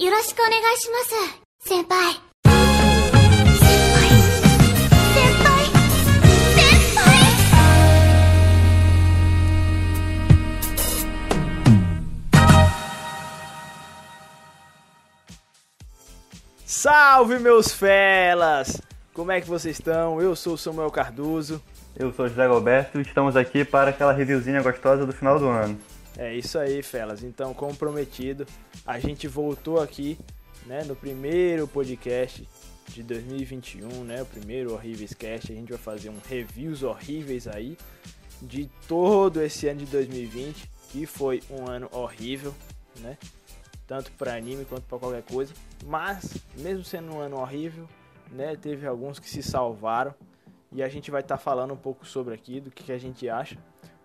よろしくお願いします先輩先輩先輩先輩 Salve meus felas! Como é que vocês estão? Eu sou o Samuel Cardoso. Eu sou o José Alberto e estamos aqui para aquela reviewzinha gostosa do final do ano. É isso aí, felas. Então, como prometido, a gente voltou aqui, né, no primeiro podcast de 2021, né, o primeiro Horríveis Cast. A gente vai fazer um reviews horríveis aí de todo esse ano de 2020, que foi um ano horrível, né? Tanto para anime quanto para qualquer coisa. Mas, mesmo sendo um ano horrível, né, teve alguns que se salvaram. E a gente vai estar falando um pouco sobre aqui, do que, que a gente acha.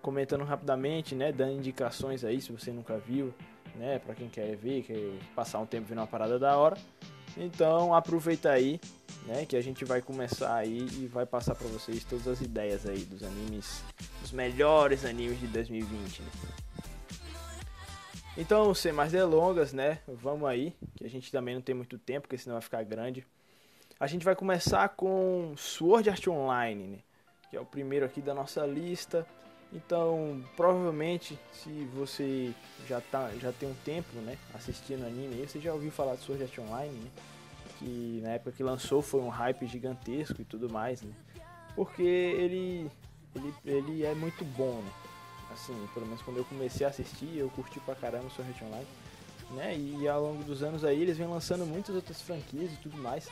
Comentando rapidamente, né, dando indicações aí, se você nunca viu, né, para quem quer ver, quer passar um tempo vendo uma parada da hora. Então, aproveita aí, né, que a gente vai começar aí e vai passar para vocês todas as ideias aí dos animes, os melhores animes de 2020, né? Então, sem mais delongas, né? Vamos aí, que a gente também não tem muito tempo, porque senão vai ficar grande. A gente vai começar com Sword Art Online, né? Que é o primeiro aqui da nossa lista. Então, provavelmente, se você já, tá, já tem um tempo, né, assistindo anime, você já ouviu falar de Sword Art Online, né? Que na época que lançou foi um hype gigantesco e tudo mais, né? Porque ele, ele, ele é muito bom, né? Assim, pelo menos quando eu comecei a assistir, eu curti pra caramba Sword Art Online. Né? E ao longo dos anos aí, eles vêm lançando muitas outras franquias e tudo mais.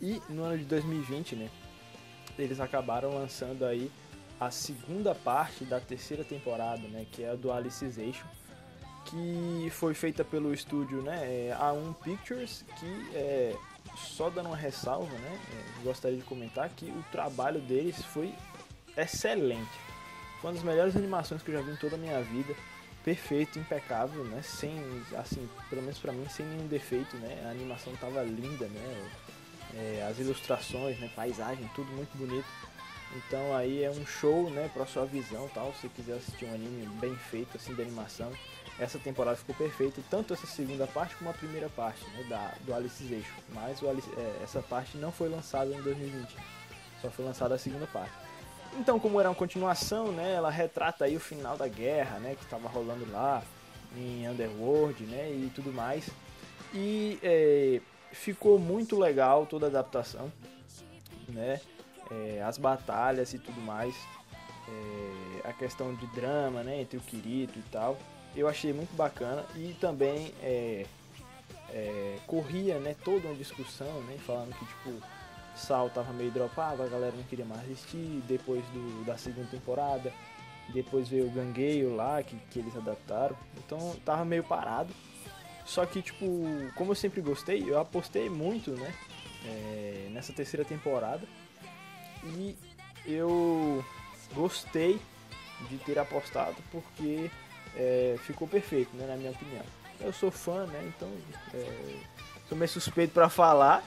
E no ano de 2020, né, eles acabaram lançando aí a segunda parte da terceira temporada, né, que é a do Alicization, que foi feita pelo estúdio, né, é, A1 Pictures, que é, só dando uma ressalva, né, é, gostaria de comentar que o trabalho deles foi excelente. Foi uma das melhores animações que eu já vi em toda a minha vida. Perfeito, impecável, né? Sem, assim, pelo menos pra mim, sem nenhum defeito, né? A animação tava linda, né? É, as ilustrações, né? Paisagem, tudo muito bonito. Então aí é um show, né? Pra sua visão, tal. Se quiser assistir um anime bem feito, assim, de animação. Essa temporada ficou perfeita, tanto essa segunda parte como a primeira parte, né? Da, do Alicization. Mas o Alice, é, essa parte não foi lançada em 2020. Só foi lançada a segunda parte. Então, como era uma continuação, né, ela retrata aí o final da guerra, né, que estava rolando lá em Underworld, né, e tudo mais. E é, ficou muito legal toda a adaptação, né, é, as batalhas e tudo mais, é, a questão de drama, né, entre o Kirito e tal. Eu achei muito bacana e também é, é, corria, né, toda uma discussão, né, falando que tipo Sal tava meio dropado, a galera não queria mais assistir, depois do, da segunda temporada, depois veio o Gangueio lá, que, que eles adaptaram, então tava meio parado. Só que, tipo, como eu sempre gostei, eu apostei muito, né, é, nessa terceira temporada, e eu gostei de ter apostado, porque é, ficou perfeito, né, na minha opinião. Eu sou fã, né, então é, sou meio suspeito para falar,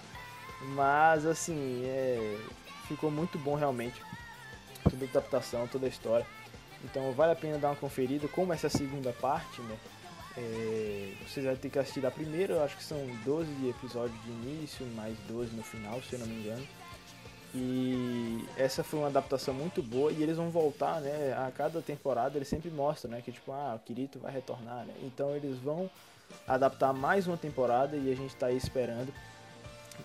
mas assim, é, ficou muito bom realmente. Toda a adaptação, toda a história. Então vale a pena dar uma conferida. Como essa segunda parte, né? É, vocês vão ter que assistir da primeira, eu acho que são 12 episódios de início, mais 12 no final, se eu não me engano. E essa foi uma adaptação muito boa e eles vão voltar, né? A cada temporada eles sempre mostram, né? Que tipo, ah, o Kirito vai retornar, né? Então eles vão adaptar mais uma temporada e a gente tá aí esperando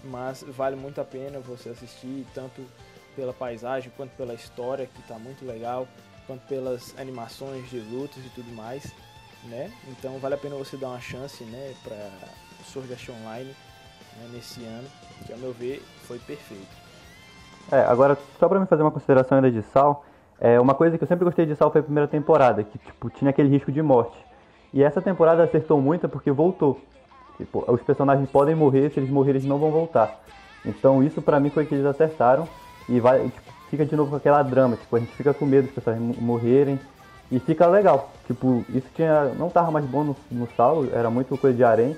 mas vale muito a pena você assistir tanto pela paisagem quanto pela história que está muito legal, quanto pelas animações de lutas e tudo mais, né? Então vale a pena você dar uma chance, né, para Sword Art Online né, nesse ano, que ao meu ver foi perfeito. É, agora só para me fazer uma consideração ainda de Sal, é uma coisa que eu sempre gostei de Sal foi a primeira temporada, que tipo tinha aquele risco de morte. E essa temporada acertou muito porque voltou. Tipo, os personagens podem morrer, se eles morrerem eles não vão voltar. Então isso pra mim foi que eles acertaram e vai, tipo, fica de novo com aquela drama, tipo, a gente fica com medo dos personagens morrerem e fica legal. Tipo, isso tinha não tava mais bom no, no era muito coisa de harém.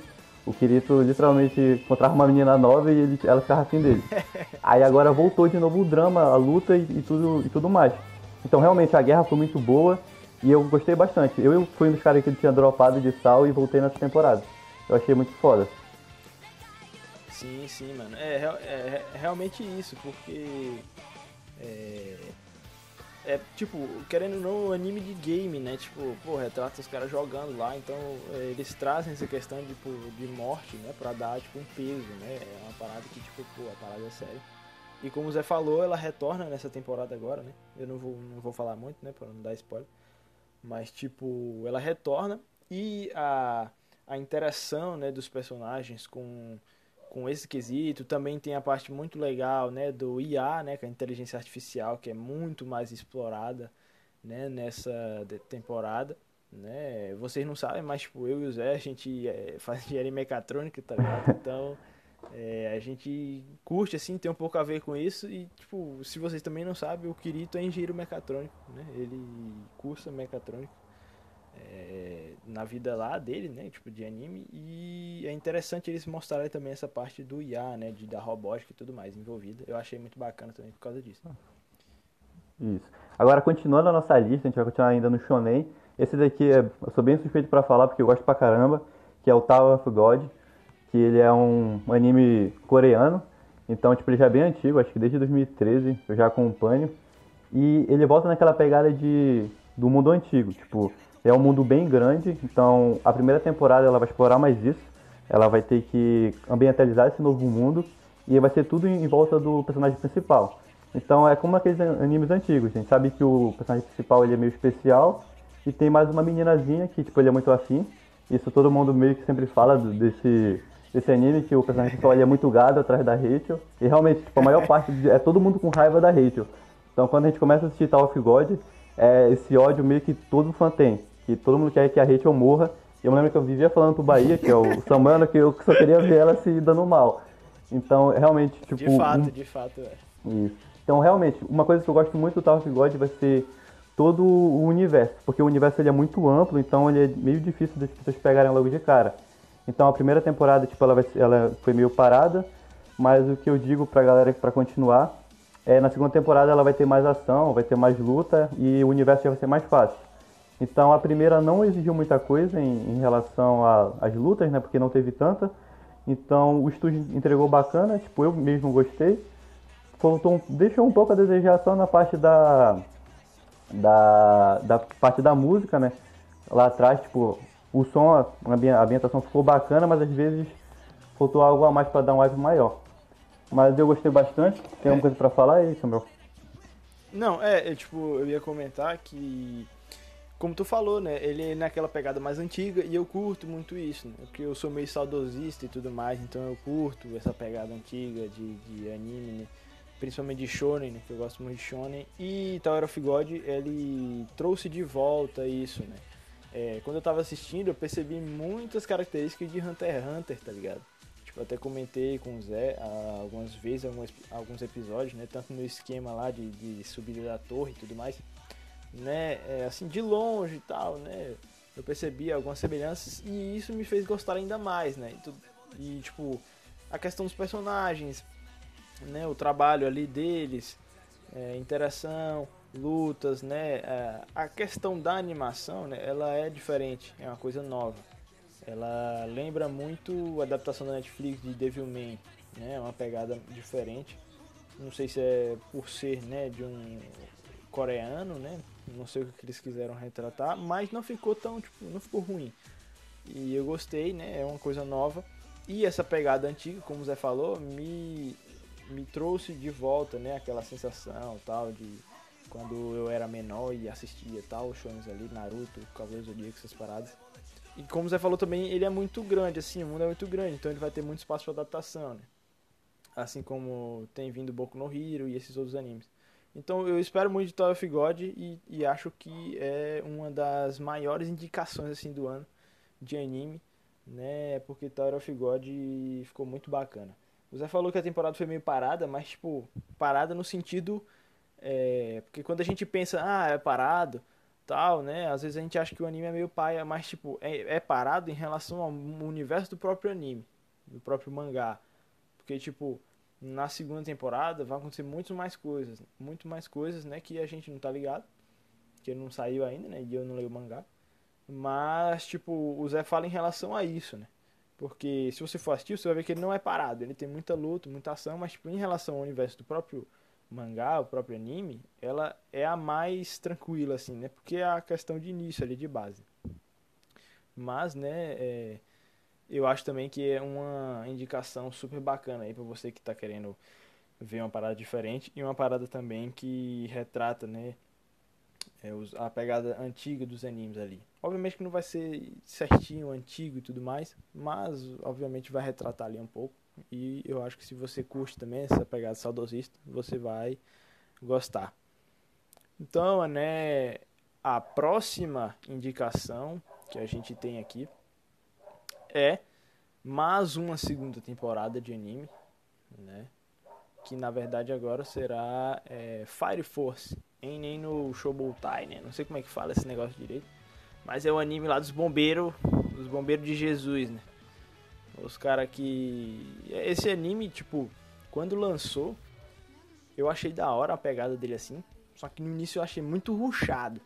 O Kirito literalmente encontrava uma menina nova e ele, ela ficava afim dele. Aí agora voltou de novo o drama, a luta e, e, tudo, e tudo mais. Então realmente a guerra foi muito boa e eu gostei bastante. Eu fui um dos caras que tinha dropado de Sal e voltei nessa temporada. Eu achei muito foda. Sim, sim, mano. É, é, é, realmente isso, porque. É, é tipo, querendo ou não, anime de game, né? Tipo, pô, retrata os caras jogando lá, então é, eles trazem essa questão tipo, de morte, né? Pra dar tipo um peso, né? É uma parada que, tipo, pô, a parada é séria. E como o Zé falou, ela retorna nessa temporada agora, né? Eu não vou, não vou falar muito, né? Pra não dar spoiler. Mas, tipo, ela retorna e a, a interação né, dos personagens com com esse quesito. Também tem a parte muito legal, né, do IA, né, que é a inteligência artificial, que é muito mais explorada, né, nessa temporada, né? Vocês não sabem, mas tipo, eu e o Zé, a gente é, faz engenharia mecatrônica, tá ligado? Então, é, a gente curte assim, tem um pouco a ver com isso e tipo, se vocês também não sabem, o Kirito é engenheiro mecatrônico, né? Ele cursa mecatrônico é, na vida lá dele, né, tipo de anime, e é interessante eles mostrarem também essa parte do IA, né, de, da robótica e tudo mais envolvida. Eu achei muito bacana também por causa disso. Isso. Agora, continuando a nossa lista, a gente vai continuar ainda no Shonen. Esse daqui é, eu sou bem suspeito para falar porque eu gosto pra caramba, que é o Tower of God, que ele é um anime coreano, então tipo ele já é bem antigo, acho que desde 2013 eu já acompanho. E ele volta naquela pegada de do mundo antigo, tipo, é um mundo bem grande, então a primeira temporada ela vai explorar mais isso. Ela vai ter que ambientalizar esse novo mundo e vai ser tudo em volta do personagem principal. Então é como aqueles animes antigos, a gente sabe que o personagem principal ele é meio especial e tem mais uma meninazinha que tipo ele é muito afim. Isso todo mundo meio que sempre fala desse desse anime que o personagem principal ele é muito gado atrás da Rachel. E realmente, tipo, a maior parte de, é todo mundo com raiva da Rachel. Então quando a gente começa a assistir Tower of God, é esse ódio meio que todo fã tem que todo mundo quer que a Rachel morra. E eu me lembro que eu vivia falando pro Bahia, que é o Samano, que eu só queria ver ela se dando mal. Então, realmente, tipo... De fato, um... de fato, é. Isso. Então, realmente, uma coisa que eu gosto muito do Tower of God vai ser todo o universo, porque o universo ele é muito amplo, então ele é meio difícil das pessoas pegarem logo de cara. Então, a primeira temporada, tipo, ela, vai, ela foi meio parada, mas o que eu digo pra galera para continuar é na segunda temporada ela vai ter mais ação, vai ter mais luta e o universo já vai ser mais fácil. Então a primeira não exigiu muita coisa em, em relação às lutas, né? Porque não teve tanta. Então o estúdio entregou bacana, tipo, eu mesmo gostei. Faltou, deixou um pouco a desejar só na parte da, da, da parte da música, né? Lá atrás, tipo, o som, a ambientação ficou bacana, mas às vezes faltou algo a mais para dar um vibe maior. Mas eu gostei bastante. Tem alguma é. coisa para falar aí, Samuel? Não, é, é, tipo, eu ia comentar que como tu falou, né? Ele é naquela pegada mais antiga e eu curto muito isso, né? Porque eu sou meio saudosista e tudo mais, então eu curto essa pegada antiga de, de anime, né? Principalmente de shonen, né? Que eu gosto muito de shonen. E Tower of God, ele trouxe de volta isso, né? É, quando eu tava assistindo, eu percebi muitas características de Hunter x Hunter, tá ligado? Tipo, até comentei com o Zé algumas vezes, alguns, alguns episódios, né? Tanto no esquema lá de, de subida da torre e tudo mais né, é, assim, de longe e tal, né, eu percebi algumas semelhanças e isso me fez gostar ainda mais, né, e, e tipo, a questão dos personagens, né, o trabalho ali deles, é, interação, lutas, né, é, a questão da animação, né, ela é diferente, é uma coisa nova. Ela lembra muito a adaptação da Netflix de Devilman, né, uma pegada diferente. Não sei se é por ser, né, de um coreano, né, não sei o que eles quiseram retratar, mas não ficou tão, tipo, não ficou ruim. E eu gostei, né? É uma coisa nova. E essa pegada antiga, como o Zé falou, me, me trouxe de volta, né? Aquela sensação tal de quando eu era menor e assistia tal, shows ali, Naruto, Cavaleiros do Zodíaco, essas paradas. E como o Zé falou também, ele é muito grande, assim, o mundo é muito grande, então ele vai ter muito espaço para adaptação, né? Assim como tem vindo Boku no Hero e esses outros animes. Então eu espero muito de Tower of God e, e, acho que é uma das maiores indicações assim do ano de anime, né? Porque Tower of God ficou muito bacana. O Zé falou que a temporada foi meio parada, mas tipo, parada no sentido. É, porque quando a gente pensa, ah, é parado, tal, né? Às vezes a gente acha que o anime é meio paia, mas tipo, é, é parado em relação ao universo do próprio anime, do próprio mangá. Porque, tipo, na segunda temporada vai acontecer muito mais coisas, muito mais coisas, né, que a gente não tá ligado, que não saiu ainda, né, e eu não leio o mangá. Mas tipo, o Zé fala em relação a isso, né? Porque se você for assistir, você vai ver que ele não é parado. Ele tem muita luta, muita ação, mas tipo, em relação ao universo do próprio mangá, o próprio anime, ela é a mais tranquila, assim, né? Porque é a questão de início ali, de base. Mas, né, é, eu acho também que é uma indicação super bacana aí pra você que tá querendo ver uma parada diferente e uma parada também que retrata, né, é, a pegada antiga dos animes ali. Obviamente que não vai ser certinho, antigo e tudo mais, mas obviamente vai retratar ali um pouco. E eu acho que se você curte também essa pegada saudosista, você vai gostar. Então, né, a próxima indicação que a gente tem aqui é mais uma segunda temporada de anime, né? Que na verdade agora será é, Fire Force, em nem no Shoubutai, né? Não sei como é que fala esse negócio direito, mas é o anime lá dos bombeiros, dos bombeiros de Jesus, né? Os caras que esse anime, tipo, quando lançou, eu achei da hora a pegada dele assim, só que no início eu achei muito ruchado.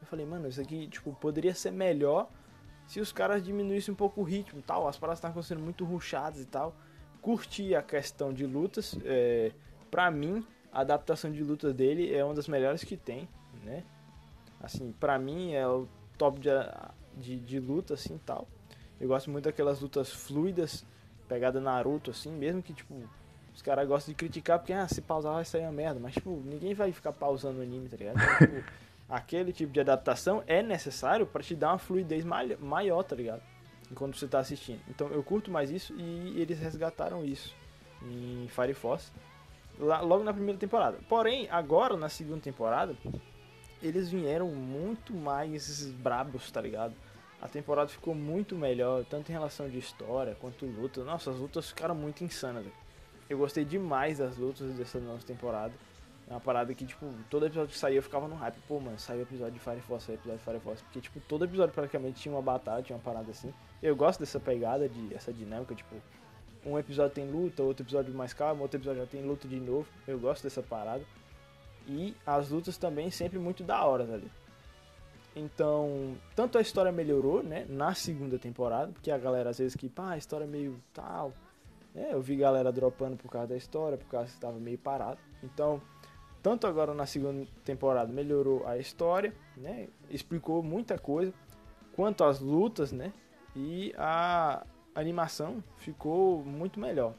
Eu falei, mano, isso aqui, tipo, poderia ser melhor se os caras diminuíssem um pouco o ritmo tal. As paradas estavam sendo muito ruchadas e tal. Curti a questão de lutas. É, pra mim, a adaptação de lutas dele é uma das melhores que tem, né? Assim, pra mim é o top de, de, de luta, assim, tal. Eu gosto muito daquelas lutas fluidas, pegada Naruto, assim, mesmo que, tipo, os caras gostam de criticar porque, ah, se pausar vai sair uma merda. Mas, tipo, ninguém vai ficar pausando o anime, tá ligado? Então, tipo, aquele tipo de adaptação é necessário pra te dar uma fluidez mai- maior, tá ligado? Enquanto você tá assistindo. Então, eu curto mais isso e eles resgataram isso em Fire Force lá- logo na primeira temporada. Porém, agora, na segunda temporada, eles vieram muito mais brabos, tá ligado? A temporada ficou muito melhor, tanto em relação de história quanto luta. Nossa, as lutas ficaram muito insanas. Eu gostei demais das lutas dessa nova temporada. É uma parada que, tipo, todo episódio que saía eu ficava no hype. Pô, mano, saiu episódio de Fire Force, saiu episódio de Fire Force. Porque, tipo, todo episódio praticamente tinha uma batalha, tinha uma parada assim. Eu gosto dessa pegada, de essa dinâmica, tipo, um episódio tem luta, outro episódio mais calmo, outro episódio já tem luta de novo. Eu gosto dessa parada. E as lutas também sempre muito da hora, ali. Então, tanto a história melhorou, né, na segunda temporada, porque a galera às vezes que, pá, a história é meio tal. né, eu vi galera dropando por causa da história, por causa que estava meio parado. Então, tanto agora na segunda temporada melhorou a história, né, explicou muita coisa, quanto as lutas, né, e a animação ficou muito melhor.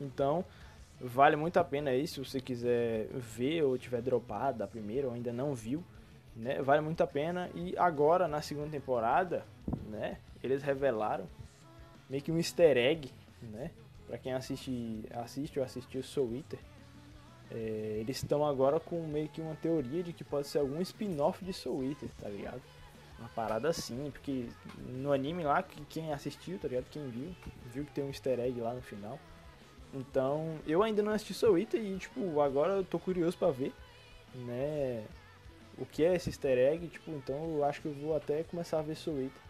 Então, vale muito a pena aí, se você quiser ver ou tiver dropado da primeira ou ainda não viu, né? Vale muito a pena. E agora, na segunda temporada, né? Eles revelaram meio que um easter egg, né? Pra quem assiste, assiste ou assistiu Soul Eater, é, eles estão agora com meio que uma teoria de que pode ser algum spin-off de Soul Eater, tá ligado? Uma parada assim, porque no anime lá, que- quem assistiu, tá ligado? Quem viu, viu que tem um easter egg lá no final. Então, eu ainda não assisti Soul Eater e, tipo, agora eu tô curioso pra ver, né? O que é esse easter egg, tipo, então eu acho que eu vou até começar a ver Soul Eater.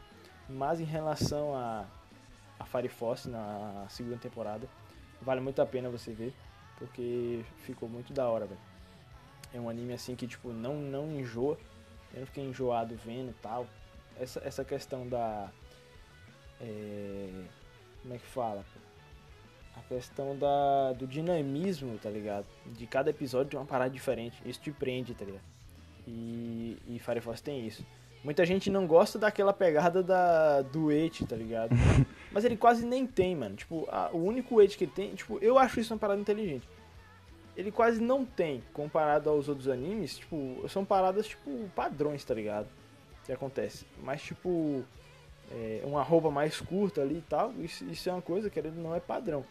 Mas em relação a, a Fire Force na segunda temporada, vale muito a pena você ver, porque ficou muito da hora, velho. É um anime assim que, tipo, não, não enjoa. Eu não fiquei enjoado vendo e tal. Essa, essa questão da. é, como é que fala? A questão da, do dinamismo, tá ligado? De cada episódio de uma parada diferente. Isso te prende, tá ligado? E, e Fire Force tem isso. Muita gente não gosta daquela pegada da, do weight, tá ligado? Mas ele quase nem tem, mano. Tipo, a- o único weight que ele tem, tipo, eu acho isso uma parada inteligente. Ele quase não tem, comparado aos outros animes, tipo, são paradas, tipo, padrões, tá ligado? Que acontece. Mas, tipo, é, uma roupa mais curta ali e tal, isso, isso é uma coisa que ele não é padrão.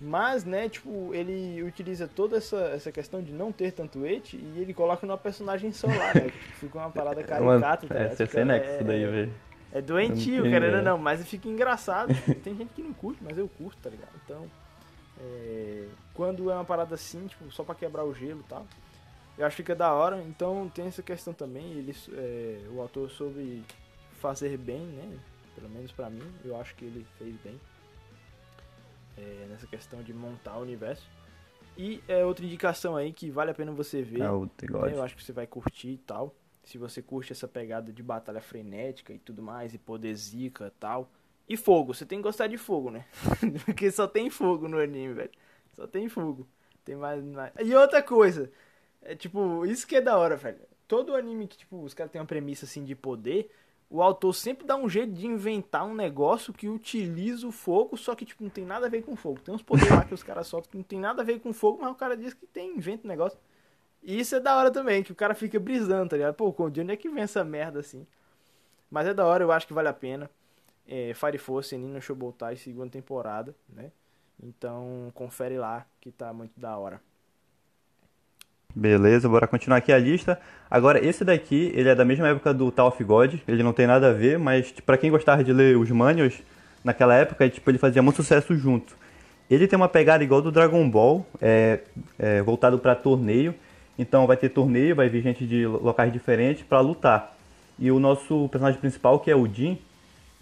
Mas, né, tipo, ele utiliza toda essa, essa questão de não ter tanto weight e ele coloca numa personagem só lá, né? Que fica uma parada caricata, tá É, Fica- nexo é- daí, velho. é doentio, querendo é. não, mas fica engraçado. Tem gente que não curte, mas eu curto, tá ligado? Então, é, quando é uma parada assim, tipo, só pra quebrar o gelo e tal, eu acho que fica da hora. Então tem essa questão também, ele, é, o autor soube fazer bem, né? Pelo menos pra mim, eu acho que ele fez bem. é, nessa questão de montar o universo. E é outra indicação aí que vale a pena você ver. É o né? Eu acho que você vai curtir e tal. Se você curte essa pegada de batalha frenética e tudo mais, e poder zica e tal, E fogo, você tem que gostar de fogo, né? Porque só tem fogo no anime, velho. Só tem fogo. Tem mais, mais. E outra coisa, é tipo, isso que é da hora, velho. Todo anime que, tipo, os caras têm uma premissa assim de poder, o autor sempre dá um jeito de inventar um negócio que utiliza o fogo, só que, tipo, não tem nada a ver com fogo. Tem uns poderes lá que os caras soltam que não tem nada a ver com fogo, mas o cara diz que tem, inventa um negócio. E isso é da hora também, que o cara fica brisando, tá ligado? Pô, de onde é que vem essa merda assim? Mas é da hora, eu acho que vale a pena. É, Fire Force, Nino Showbotai, segunda temporada, né? Então, confere lá, que tá muito da hora. Beleza, bora continuar aqui a lista. Agora, esse daqui, ele é da mesma época do Tower of God, ele não tem nada a ver, mas para tipo, quem gostava de ler os manuals, naquela época, tipo, ele fazia muito sucesso junto. Ele tem uma pegada igual do Dragon Ball, é, é voltado para torneio. Então vai ter torneio, vai vir gente de locais diferentes para lutar. E o nosso personagem principal, que é o Jin,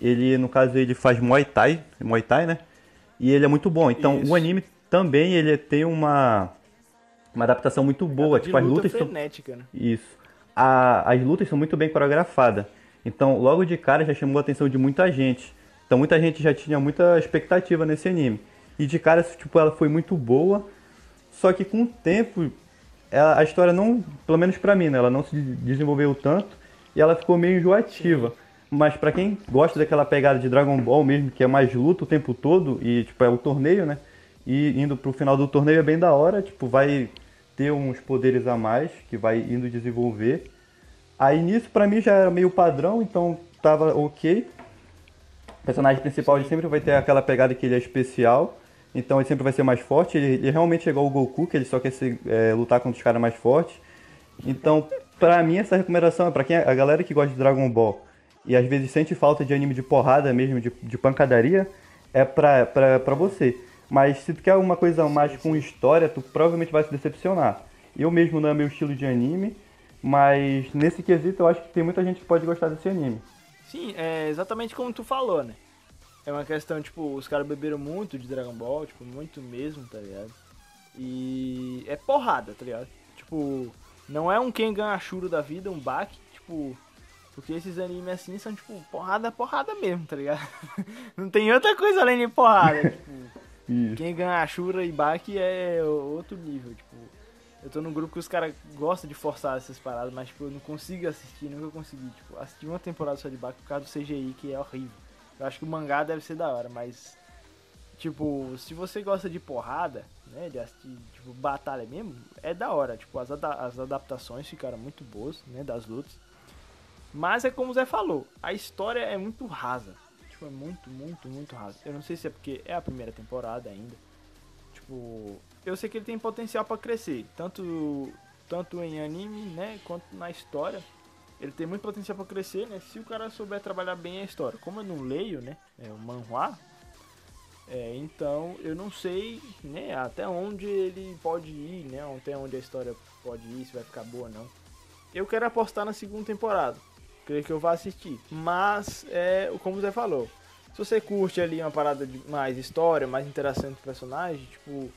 ele, no caso, ele faz Muay Thai, Muay Thai, né? E ele é muito bom. Então Isso. o anime também ele tem uma uma adaptação muito boa. tipo, as lutas frenética, são... né? Isso. A, as lutas são muito bem coreografadas. Então, logo de cara já chamou a atenção de muita gente. Então, muita gente já tinha muita expectativa nesse anime. E de cara, tipo, ela foi muito boa. Só que com o tempo, ela, a história não, pelo menos pra mim, né? Ela não se desenvolveu tanto e ela ficou meio enjoativa. Sim. Mas para quem gosta daquela pegada de Dragon Ball mesmo, que é mais luta o tempo todo e tipo é o torneio, né? E indo pro final do torneio é bem da hora, tipo, vai ter uns poderes a mais que vai indo desenvolver. Aí nisso para mim já era meio padrão, então tava ok. O personagem principal ele sempre vai ter aquela pegada que ele é especial, então ele sempre vai ser mais forte. Ele, ele realmente é igual o Goku, que ele só quer ser, é, lutar contra os caras mais fortes. Então, pra mim, essa recomendação é pra quem a galera que gosta de Dragon Ball e às vezes sente falta de anime de porrada mesmo, de, de pancadaria, é pra, pra, pra você. Mas se tu quer alguma coisa mais com história, tu provavelmente vai se decepcionar. Eu mesmo não é meu estilo de anime, mas nesse quesito eu acho que tem muita gente que pode gostar desse anime. Sim, é exatamente como tu falou, né? É uma questão, tipo, os caras beberam muito de Dragon Ball, tipo, muito mesmo, tá ligado? E é porrada, tá ligado? Tipo, não é um Kengan Ashura da vida, um Baki, tipo, porque esses animes assim são, tipo, porrada, porrada mesmo, tá ligado? não tem outra coisa além de porrada, tipo... Quem ganha Ashura e Baki é outro nível, tipo. Eu tô num grupo que os caras gostam de forçar essas paradas, mas tipo, eu não consigo assistir, nunca consegui. Tipo, assistir uma temporada só de Baki por causa do CGI, que é horrível. Eu acho que o mangá deve ser da hora, mas. Tipo, se você gosta de porrada, né? De assistir, tipo, batalha mesmo, é da hora. Tipo, as, ada as adaptações ficaram muito boas, né? Das lutas. Mas é como o Zé falou, a história é muito rasa. Tipo, é muito, muito, muito raso. Eu não sei se é porque é a primeira temporada ainda. Tipo, eu sei que ele tem potencial para crescer, tanto tanto em anime, né, quanto na história. Ele tem muito potencial para crescer, né? Se o cara souber trabalhar bem a história. Como eu não leio, né, é o manhwa, é, então eu não sei, né, até onde ele pode ir, né, até onde a história pode ir, se vai ficar boa ou não. Eu quero apostar na segunda temporada creio que eu vá assistir. Mas, é como você falou, se você curte ali uma parada de mais história, mais interação entre personagens, tipo,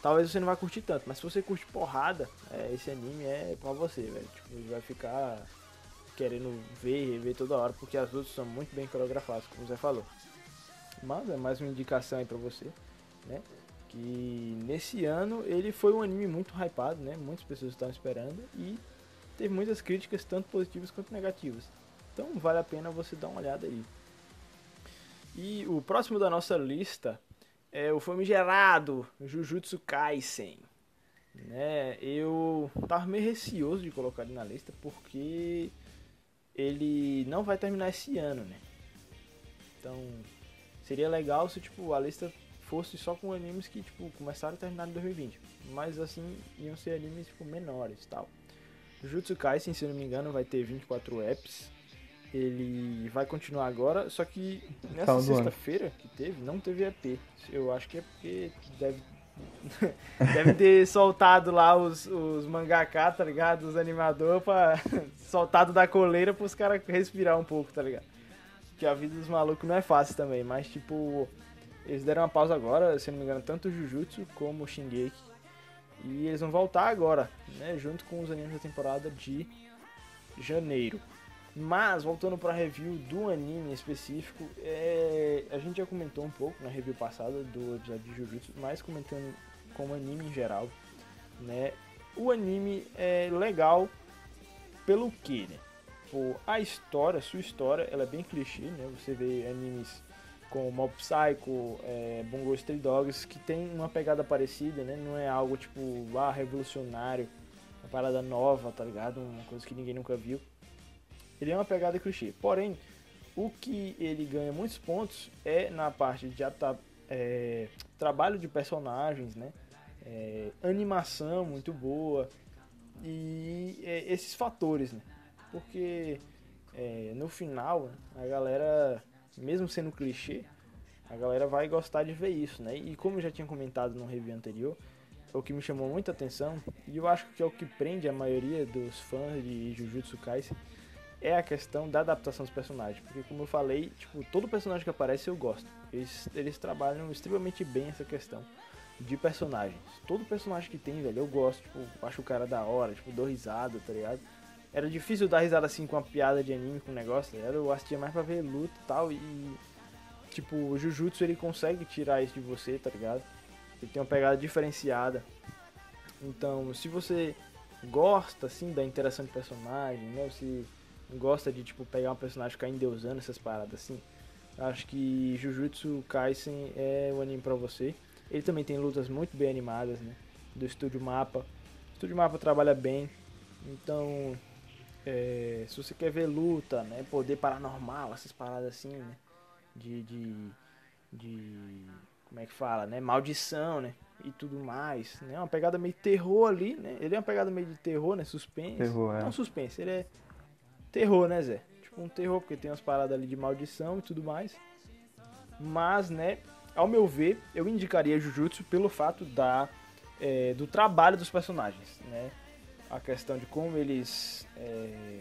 talvez você não vá curtir tanto. Mas se você curte porrada, é, esse anime é pra você, velho. Tipo, vai ficar querendo ver e rever toda hora, porque as lutas são muito bem coreografadas, como você falou. Mas é mais uma indicação aí pra você, né? Que nesse ano ele foi um anime muito hypado, né? Muitas pessoas estão esperando e teve muitas críticas, tanto positivas quanto negativas. Então vale a pena você dar uma olhada aí. E o próximo da nossa lista é o famigerado Jujutsu Kaisen. Né? Eu tava meio receoso de colocar ele na lista porque ele não vai terminar esse ano, né? Então seria legal se tipo a lista fosse só com animes que tipo começaram a terminar em 2020, mas assim iam ser animes tipo menores, tal. Jujutsu Kaisen, se não me engano, vai ter 24 apps. Ele vai continuar agora, só que nessa sexta-feira que teve, não teve EP. Eu acho que é porque deve Deve ter soltado lá os, os mangaká, tá ligado? Os animadores pra. soltado da coleira pros caras respirar um pouco, tá ligado? Que a vida dos malucos não é fácil também, mas tipo. Eles deram uma pausa agora, se não me engano, tanto o Jujutsu como o Shingeki e eles vão voltar agora, né, junto com os animes da temporada de janeiro. Mas, voltando pra review do anime específico, é, a gente já comentou um pouco na review passada do episódio de Jujutsu, mas comentando como anime em geral, né? O anime é legal pelo que, né? Por a história, sua história, ela é bem clichê, né? Você vê animes como Mob Psycho, é, Bungo Stray Dogs, que tem uma pegada parecida, né? Não é algo tipo, ah, revolucionário, uma parada nova, tá ligado? Uma coisa que ninguém nunca viu. Ele é uma pegada clichê. Porém, o que ele ganha muitos pontos é na parte de é, trabalho de personagens, né? É, animação muito boa e é, esses fatores, né? Porque é, no final a galera, mesmo sendo clichê, a galera vai gostar de ver isso, né? E como eu já tinha comentado no review anterior, o que me chamou muita atenção e eu acho que é o que prende a maioria dos fãs de Jujutsu Kaisen é a questão da adaptação dos personagens. Porque, como eu falei, tipo, todo personagem que aparece eu gosto. Eles, eles trabalham extremamente bem essa questão de personagens. Todo personagem que tem, velho, eu gosto. Tipo, acho o cara da hora, tipo, dou risada, tá ligado? Era difícil dar risada assim com uma piada de anime, com um negócio, tá ligado? Eu assistia mais pra ver luta e tal. E, tipo, o Jujutsu ele consegue tirar isso de você, tá ligado? Ele tem uma pegada diferenciada. Então, se você gosta, assim, da interação de personagem, né? Se gosta de, tipo, pegar um personagem e ficar endeusando essas paradas, assim. Acho que Jujutsu Kaisen é o anime pra você. Ele também tem lutas muito bem animadas, né? Do Estúdio Mapa. O Estúdio Mapa trabalha bem. Então, é, se você quer ver luta, né? Poder paranormal, essas paradas assim, né? De, de, de como é que fala, né? Maldição, né? E tudo mais, né? Uma pegada meio terror ali, né? Ele é uma pegada meio de terror, né? Suspense. Terror, é. Não suspense, ele é terror, né, Zé? Tipo um terror, porque tem umas paradas ali de maldição e tudo mais. Mas, né, ao meu ver, eu indicaria Jujutsu pelo fato da, é, do trabalho dos personagens, né? A questão de como eles é,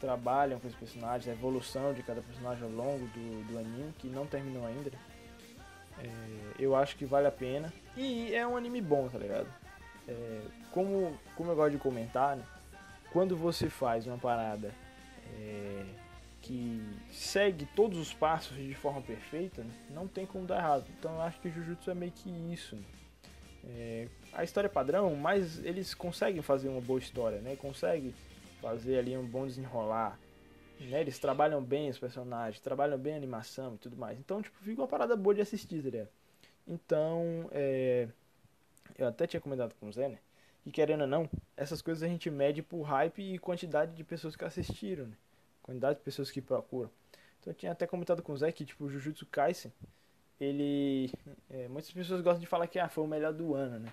trabalham com os personagens, a evolução de cada personagem ao longo do, do anime, que não terminou ainda. É, eu acho que vale a pena. E é um anime bom, tá ligado? É, como, como eu gosto de comentar, né? Quando você faz uma parada é, que segue todos os passos de forma perfeita, né, não tem como dar errado. Então eu acho que Jujutsu é meio que isso. né. É, a história padrão, mas eles conseguem fazer uma boa história, né? Conseguem fazer ali um bom desenrolar. Né? Eles trabalham bem os personagens, trabalham bem a animação e tudo mais. Então, tipo, fica uma parada boa de assistir, tá? Então, é, eu até tinha comentado com o Zé, né? E querendo ou não, essas coisas a gente mede por hype e quantidade de pessoas que assistiram, né? Quantidade de pessoas que procuram. Então eu tinha até comentado com o Zé que, tipo, Jujutsu Kaisen, ele... é, muitas pessoas gostam de falar que ah, foi o melhor do ano, né?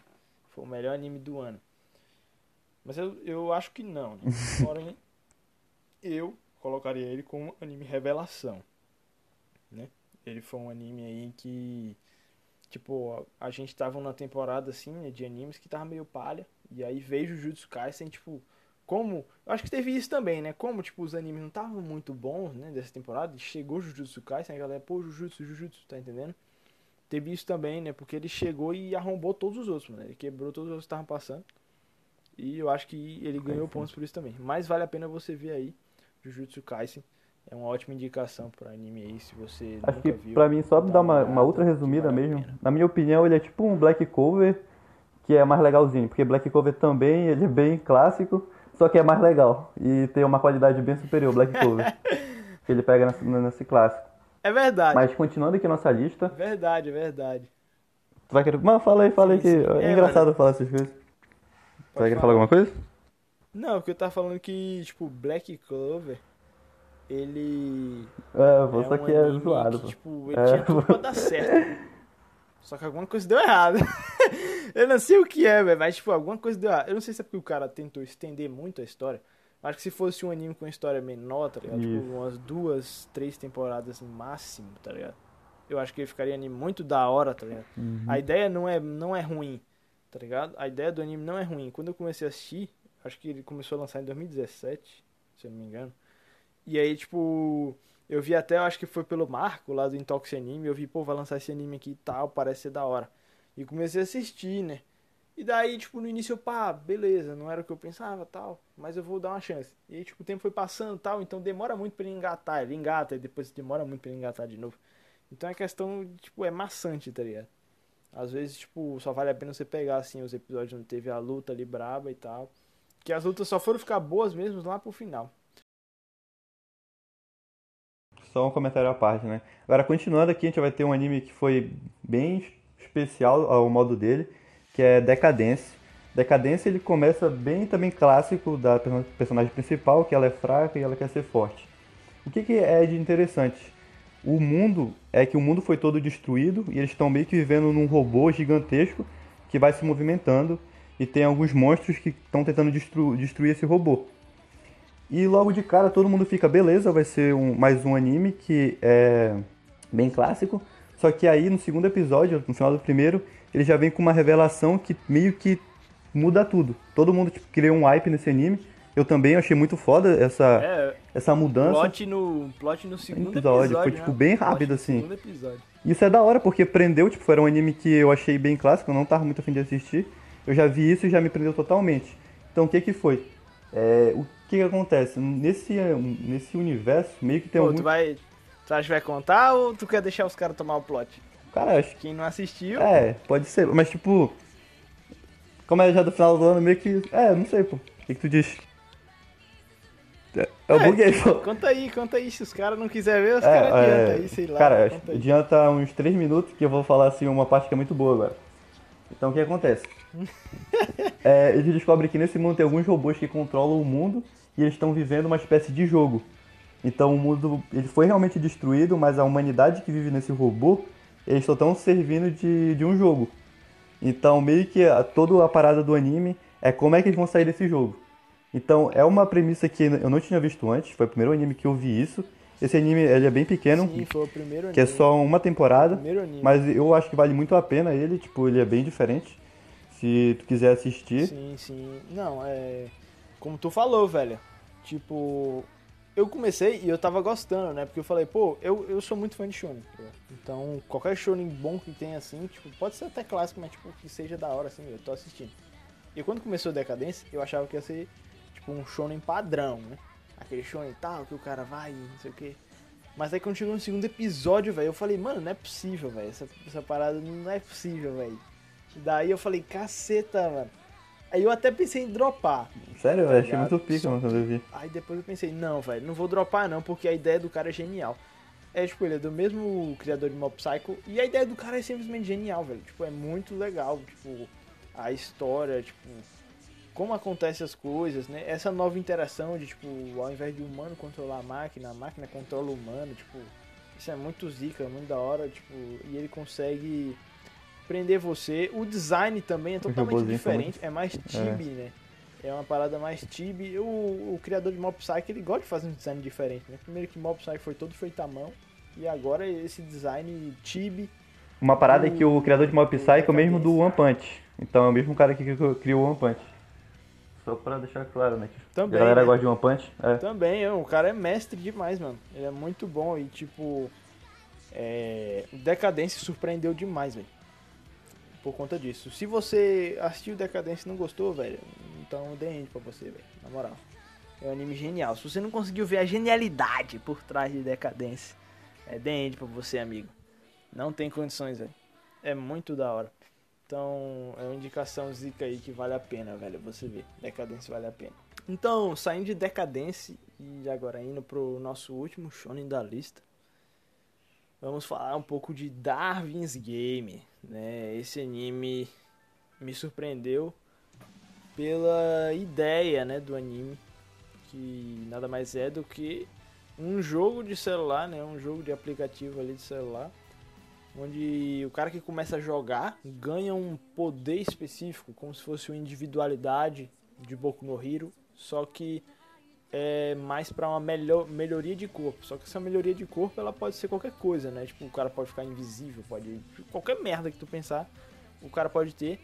Foi o melhor anime do ano. Mas eu, eu acho que não, né? Porém, eu colocaria ele como anime revelação, né? Ele foi um anime aí que... Tipo, a gente tava numa temporada assim, né, de animes que tava meio palha. E aí veio Jujutsu Kaisen, tipo, como. Acho que teve isso também, né? Como, tipo, os animes não estavam muito bons, né, dessa temporada. Chegou Jujutsu Kaisen, a galera, pô, Jujutsu, Jujutsu, tá entendendo? Teve isso também, né? Porque ele chegou e arrombou todos os outros, mano. Ele quebrou todos os outros que estavam passando. E eu acho que ele ganhou pontos por isso também. Mas vale a pena você ver aí Jujutsu Kaisen. É uma ótima indicação para anime aí, se você Acho nunca que viu. pra mim, só dá dar uma, uma outra resumida vale mesmo. Na minha opinião, ele é tipo um Black Cover, que é mais legalzinho. Porque Black Cover também, ele é bem clássico, só que é mais legal. E tem uma qualidade bem superior, Black Cover. que ele pega nesse, nesse clássico. É verdade. Mas continuando aqui nossa lista, Verdade, é verdade. tu vai querer... Mas fala aí, fala aí que é, É, engraçado falar essas coisas. Tu vai querer falar alguma coisa? Não, porque eu tava falando que, tipo, Black Clover, ele. É, você é um aqui é zoado, que, tipo, ele É. tinha tudo pra dar certo. Só que alguma coisa deu errado. eu não sei o que é, velho, mas, tipo, alguma coisa deu. Eu não sei se é porque o cara tentou estender muito a história. Acho que se fosse um anime com história menor, tá ligado? Tipo, Isso. umas duas, três temporadas no máximo, tá ligado? Eu acho que ele ficaria anime muito da hora, tá ligado? Uhum. A ideia não é, não é ruim, tá ligado? A ideia do anime não é ruim. Quando eu comecei a assistir, acho que ele começou a lançar em 2017, se eu não me engano. E aí, tipo, eu vi até, eu acho que foi pelo Marco lá do Intox Anime, eu vi, pô, vai lançar esse anime aqui e tal, parece ser da hora. E comecei a assistir, né? E daí, tipo, no início eu, pá, beleza, não era o que eu pensava, tal, mas eu vou dar uma chance. E aí, tipo, o tempo foi passando, tal, então demora muito pra ele engatar. Ele engata e depois demora muito pra ele engatar de novo. Então é questão, tipo, é maçante, tá ligado? Às vezes, tipo, só vale a pena você pegar, assim, os episódios onde teve a luta ali braba e tal. Que as lutas só foram ficar boas mesmo lá pro final. Só um comentário à parte, né? Agora, continuando aqui, a gente vai ter um anime que foi bem especial ao modo dele, que é Decadência. Decadência ele começa bem também clássico da personagem principal, que ela é fraca e ela quer ser forte. O que, que é de interessante? O mundo é que o mundo foi todo destruído e eles estão meio que vivendo num robô gigantesco que vai se movimentando e tem alguns monstros que estão tentando destru destruir esse robô. E logo de cara todo mundo fica, beleza, vai ser um, mais um anime que é bem clássico. Só que aí no segundo episódio, no final do primeiro, ele já vem com uma revelação que meio que muda tudo. Todo mundo tipo, criou um hype nesse anime. Eu também achei muito foda essa, É, essa mudança. plot no, plot no segundo episódio, episódio. foi, tipo, né? bem rápido, assim. Isso é da hora, porque prendeu, tipo, era um anime que eu achei bem clássico, eu não tava muito afim de assistir. Eu já vi isso e já me prendeu totalmente. Então o que que foi? É, o que que acontece? Nesse, nesse universo, meio que tem Pô, algum... tu vai. Tu acha que vai contar ou tu quer deixar os caras tomar o plot? Cara, acho que... Quem não assistiu. É, pode ser, mas tipo... Como é já do final do ano, meio que... É, não sei, pô. O que que tu diz? É, eu É, buguei, pô. Conta aí, conta aí. Se os caras não quiserem ver, os É, caras adiantam é, aí, sei lá. Cara, adianta uns 3 minutos que eu vou falar assim uma parte que é muito boa agora. Então o que acontece? é, eles descobrem que nesse mundo tem alguns robôs que controlam o mundo e eles estão vivendo uma espécie de jogo. Então o mundo ele foi realmente destruído, mas a humanidade que vive nesse robô, eles só estão servindo de, de um jogo. Então meio que a, toda a parada do anime é como é que eles vão sair desse jogo. Então é uma premissa que eu não tinha visto antes, foi o primeiro anime que eu vi isso. Esse anime ele é bem pequeno, Sim, que é só uma temporada, mas eu acho que vale muito a pena ele, tipo, ele é bem diferente. Se tu quiser assistir, Sim, sim. Não, é. Como tu falou, velho. Tipo. Eu comecei e eu tava gostando, né? Porque eu falei, pô, eu, eu sou muito fã de shonen. tá? Então, qualquer shonen bom que tenha assim, tipo, pode ser até clássico, mas tipo, que seja da hora, assim, eu tô assistindo. E quando começou a Decadência, eu achava que ia ser, tipo, um shonen padrão, né? Aquele shonen tal, que o cara vai, não sei o quê. Mas aí quando chegou no segundo episódio, velho, eu falei, mano, não é possível, velho. Essa, essa parada não é possível, velho. Daí eu falei, caceta, mano. Aí eu até pensei em dropar. sério, eu achei muito pica, mano, quando eu vi. Aí depois eu pensei, não, velho, não vou dropar não, porque a ideia do cara é genial. É, tipo, ele é do mesmo criador de Mob Psycho, e a ideia do cara é simplesmente genial, velho. Tipo, é muito legal, tipo, a história, tipo, como acontecem as coisas, né? Essa nova interação de, tipo, ao invés de o humano controlar a máquina, a máquina controla o humano, tipo, isso é muito zica, muito da hora, tipo, e ele consegue prender você. O design também é totalmente diferente, é mais chibi, né? É uma parada mais chibi. O, o criador de Mob Psycho, ele gosta de fazer um design diferente, né? Primeiro que Mob Psycho foi todo feito à mão, e agora esse design chibi. Uma parada é que o criador de Mob Psycho é o mesmo do One Punch. Então é o mesmo cara que cri- criou o One Punch. Só pra deixar claro, né? Também, a galera né? gosta de One Punch. É. Também, é, o cara é mestre demais, mano. Ele é muito bom e, tipo, é... Decadência surpreendeu demais, velho. Por conta disso. Se você assistiu Decadência e não gostou, velho, então end pra você, velho. Na moral. É um anime genial. Se você não conseguiu ver a genialidade por trás de Decadência, é dê end pra você, amigo. Não tem condições, velho. É muito da hora. Então, é uma indicação zica aí que vale a pena, velho, você ver. Decadência vale a pena. Então, saindo de Decadência e agora indo pro nosso último shonen da lista, vamos falar um pouco de Darwin's Game, né? Esse anime me surpreendeu pela ideia, né, do anime, que nada mais é do que um jogo de celular, né, um jogo de aplicativo ali de celular, onde o cara que começa a jogar ganha um poder específico, como se fosse uma individualidade de Boku no Hero, só que é mais para uma melhor, melhoria de corpo. Só que essa melhoria de corpo ela pode ser qualquer coisa, né? Tipo, o cara pode ficar invisível, pode qualquer merda que tu pensar, o cara pode ter.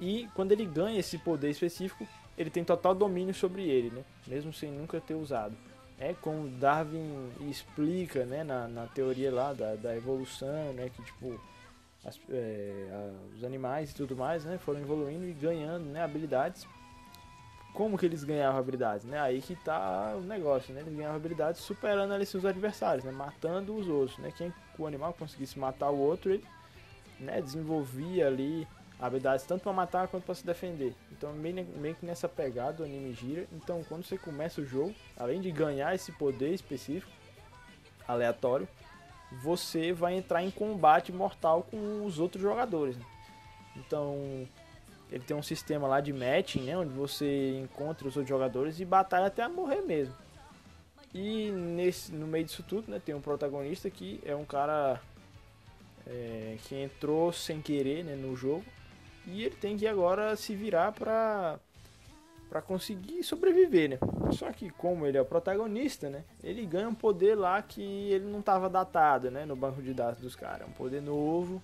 E quando ele ganha esse poder específico, ele tem total domínio sobre ele, né? Mesmo sem nunca ter usado. É como Darwin explica, né, na, na teoria lá da, da evolução, né, que tipo as- é, a- os animais e tudo mais, né? Foram evoluindo e ganhando, né? Habilidades. Como que eles ganhavam habilidades, né? Aí que tá o negócio, né? Eles ganhavam habilidades superando ali seus adversários, né? Matando os outros, né? Quem o animal conseguisse matar o outro, ele né, desenvolvia ali habilidades tanto para matar quanto para se defender. Então meio, meio que nessa pegada o anime gira. Então quando você começa o jogo, além de ganhar esse poder específico, aleatório, você vai entrar em combate mortal com os outros jogadores. né? Então ele tem um sistema lá de matching, né, onde você encontra os outros jogadores e batalha até morrer mesmo. E nesse, no meio disso tudo, né, tem um protagonista que é um cara é, que entrou sem querer né, no jogo e ele tem que agora se virar pra, pra conseguir sobreviver, né? Só que como ele é o protagonista, né? Ele ganha um poder lá que ele não tava datado, né? No banco de dados dos caras. Um poder novo,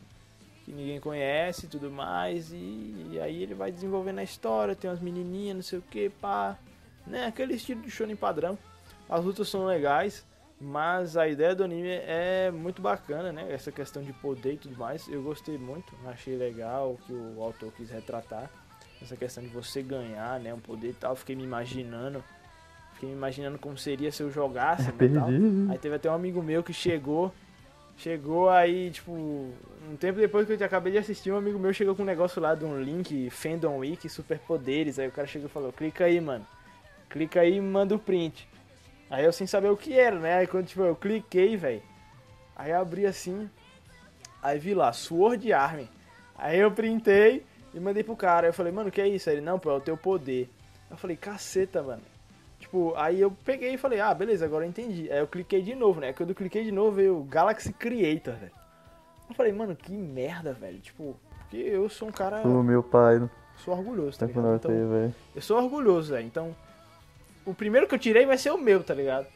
que ninguém conhece e tudo mais. E, e aí ele vai desenvolvendo a história, tem umas menininhas, não sei o que, pá. Né? Aquele estilo de shonen padrão. As lutas são legais, mas a ideia do anime é muito bacana, né? Essa questão de poder e tudo mais. Eu gostei muito, achei legal o que o autor quis retratar. Essa questão de você ganhar, né? Um poder e tal. Fiquei me imaginando. Fiquei me imaginando como seria se eu jogasse né, tal. Perdi. Aí teve até um amigo meu que chegou. Chegou aí, tipo, um tempo depois que eu acabei de assistir, um amigo meu chegou com um negócio lá de um link, Fandom Week, superpoderes. Aí o cara chegou e falou, clica aí, mano. Clica aí e manda o print. Aí eu sem saber o que era, né? Aí quando tipo, eu cliquei, velho. Aí eu abri assim. Aí vi lá, Sword Arm. Aí eu printei e mandei pro cara. Aí eu falei, mano, que é isso? Aí ele, não, pô, é o teu poder. Eu falei, caceta, mano. Tipo, aí eu peguei e falei, ah, beleza, agora eu entendi. Aí eu cliquei de novo, né? Quando eu cliquei de novo, veio o Galaxy Creator, velho. Eu falei, mano, que merda, velho. Tipo, porque eu sou um cara. O meu pai, não Sou orgulhoso, tá tem com ligado? aí, Então, velho. eu sou orgulhoso, velho. Então, o primeiro que eu tirei vai ser o meu, tá ligado?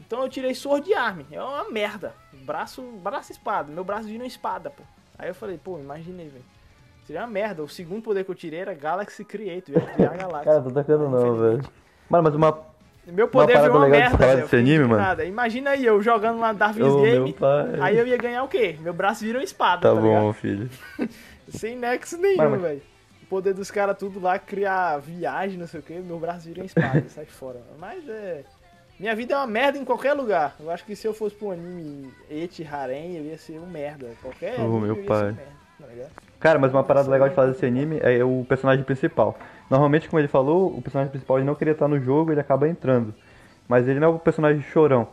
Então eu tirei Sword Arm. É uma merda. Braço, braço e espada. Meu braço vira uma espada, pô. Aí eu falei, pô, imaginei, velho. Seria uma merda. O segundo poder que eu tirei era Galaxy Creator. Eu ia criar a galáxia. Cara, tô tacando não, velho. Mano, mas uma. Meu poder parada virou uma legal de merda, desse fiquei anime, mano. indignado. Imagina aí, eu jogando lá Darwin's Ô, Game. Aí eu ia ganhar o quê? Meu braço vira uma espada, Tá tá, bom, ligado? filho. Sem nexo nenhum, Mas- velho. O poder dos caras tudo lá, criar viagem, não sei o que, meu braço vira uma espada, sai fora. Mas é. Minha vida é uma merda em qualquer lugar. Eu acho que se eu fosse pra um anime Eti Harem, eu ia ser um merda. Qualquer Ô, anime meu eu ia pai. Cara, mas uma parada legal de falar desse anime é o personagem principal. Normalmente, como ele falou, o personagem principal ele não queria estar no jogo, ele acaba entrando. Mas ele não é o personagem chorão.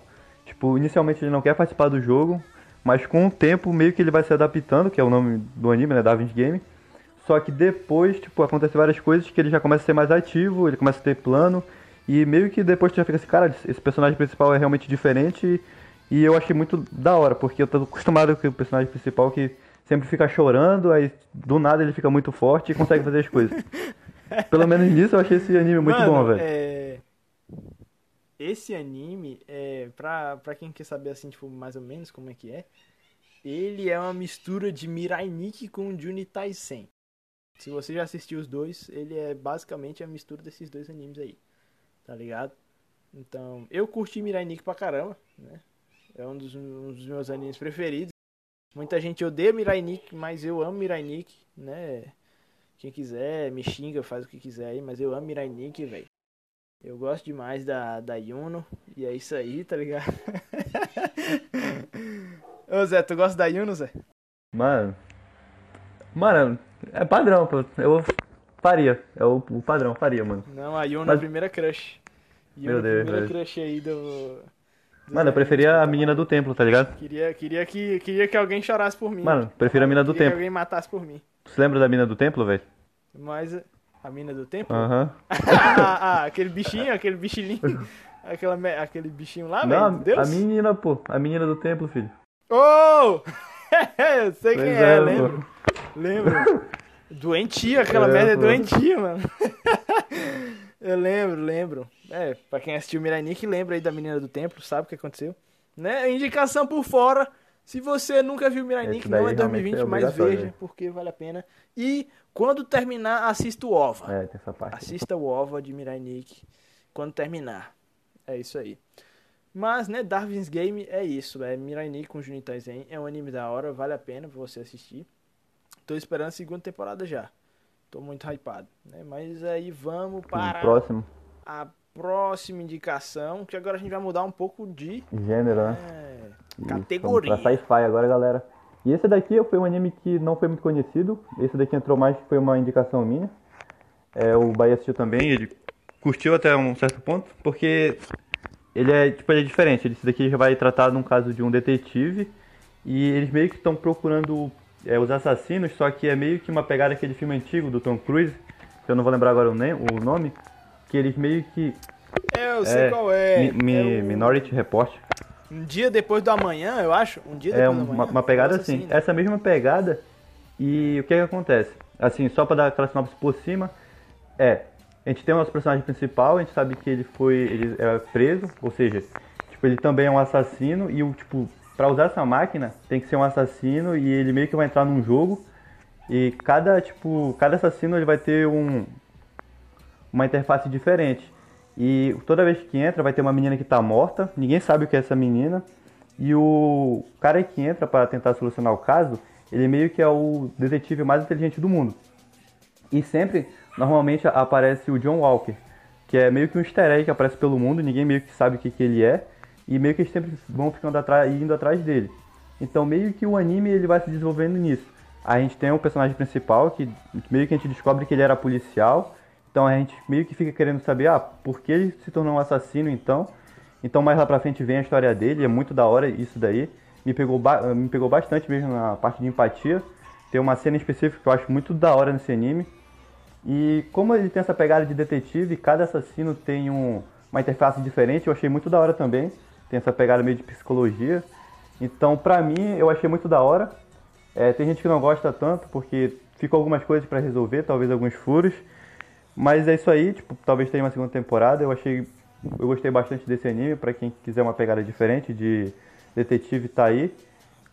Tipo, inicialmente ele não quer participar do jogo, mas com o tempo meio que ele vai se adaptando, que é o nome do anime, né, Da Game. Só que depois, tipo, acontecem várias coisas que ele já começa a ser mais ativo, ele começa a ter plano. E meio que depois tu já fica assim, cara, esse personagem principal é realmente diferente. E eu achei muito da hora, porque eu tô acostumado com o personagem principal que sempre fica chorando, aí do nada ele fica muito forte e consegue fazer as coisas. Pelo menos nisso eu achei esse anime muito Mano, bom, velho. é, Esse anime, é, pra, pra quem quer saber assim, tipo, mais ou menos como é que é, ele é uma mistura de Mirai Nikki com Juni Taisen. Se você já assistiu os dois, ele é basicamente a mistura desses dois animes aí. Tá ligado? Então, eu curti Mirai Nikki pra caramba, né? É um dos, um dos meus animes preferidos. Muita gente odeia Mirai Nikki, mas eu amo Mirai Nikki, né? Quem quiser, me xinga, faz o que quiser aí, mas eu amo Mirai Nikki, velho. Eu gosto demais da, da Yuno, e é isso aí, tá ligado? Ô Zé, tu gosta da Yuno, Zé? Mano. Mano, é padrão, pô. Eu faria. É o, o padrão, faria, mano. Não, a Yuno é a Mas- primeira crush. Yuno Meu é a Deus, primeira velho. crush aí do... Mano, eu preferia que a menina do templo, tá ligado? Queria, queria, que, queria que alguém chorasse por mim. Mano, prefiro a mina do queria que templo. alguém matasse por mim. Você lembra da mina do templo, velho? Mas a mina do tempo? Aham. ah, ah, aquele bichinho, aquele bichinho. Aquela, me- aquele bichinho lá, Não, velho. Deus. a menina, pô. A menina do templo, filho. Oh! Eu sei quem Pois é, é, lembro. Lembro. Doentia, aquela É, merda é pô. doentia, mano. Eu lembro, lembro. É, pra quem assistiu Mirai Nikki, lembra aí da menina do templo, sabe o que aconteceu? Né? Indicação por fora. Se você nunca viu Mirai daí não é realmente 2020, é mas veja, né? porque vale a pena. E quando terminar, assista o OVA. É, tem essa parte. Assista o OVA de Mirai Nikki quando terminar. É isso aí. Mas, né, Darwin's Game é isso. É Mirai Nikki com Junitai Zen. É um anime da hora, vale a pena você assistir. tô esperando a segunda temporada já. Tô muito hypado, né? Mas aí vamos para próximo. a próxima indicação, que agora a gente vai mudar um pouco de Gênero, né? é, Isso, categoria. Vamos pra sci-fi agora, galera. E esse daqui foi um anime que não foi muito conhecido. Esse daqui entrou mais que foi uma indicação minha. É, o Bahia assistiu também, ele curtiu até um certo ponto, porque ele é, tipo, ele é diferente. Esse daqui já vai tratar num caso de um detetive e eles meio que estão procurando é, os assassinos, só que é meio que uma pegada daquele filme antigo do Tom Cruise, que eu não vou lembrar agora o, ne- o nome, que eles meio que É, eu sei é, qual é. Mi- Mi- É o- Minority Report. Um dia depois do amanhã, eu acho. Um dia É depois do uma, amanhã. uma pegada assim. né? Essa mesma pegada. E o que, que acontece? Assim, só pra dar aquela sinopse por cima, é. A gente tem o nosso personagem principal, a gente sabe que ele foi. ele é preso, ou seja, tipo, ele também é um assassino e o tipo, pra usar essa máquina, tem que ser um assassino e ele meio que vai entrar num jogo. E cada, tipo, cada assassino ele vai ter um, uma interface diferente. E toda vez que entra, vai ter uma menina que tá morta, ninguém sabe o que é essa menina. E o cara que entra para tentar solucionar o caso, ele meio que é o detetive mais inteligente do mundo. E sempre, normalmente, aparece o John Walker, que é meio que um easter egg que aparece pelo mundo, ninguém meio que sabe o que, que ele é, e meio que eles sempre vão ficando atrás, indo atrás dele. Então meio que o anime ele vai se desenvolvendo nisso. A gente tem um personagem principal que meio que a gente descobre que ele era policial, então a gente meio que fica querendo saber, ah, por que ele se tornou um assassino então? Então mais lá pra frente vem a história dele, é muito da hora isso daí. Me pegou, me pegou bastante mesmo na parte de empatia. Tem uma cena específica que eu acho muito da hora nesse anime. E como ele tem essa pegada de detetive, cada assassino tem um- uma interface diferente, eu achei muito da hora também. Tem essa pegada meio de psicologia. Então, pra mim, eu achei muito da hora. É, tem gente que não gosta tanto, porque ficou algumas coisas pra resolver, talvez alguns furos. Mas é isso aí, tipo, talvez tenha uma segunda temporada. Eu achei. Eu gostei bastante desse anime, pra quem quiser uma pegada diferente de detetive tá aí.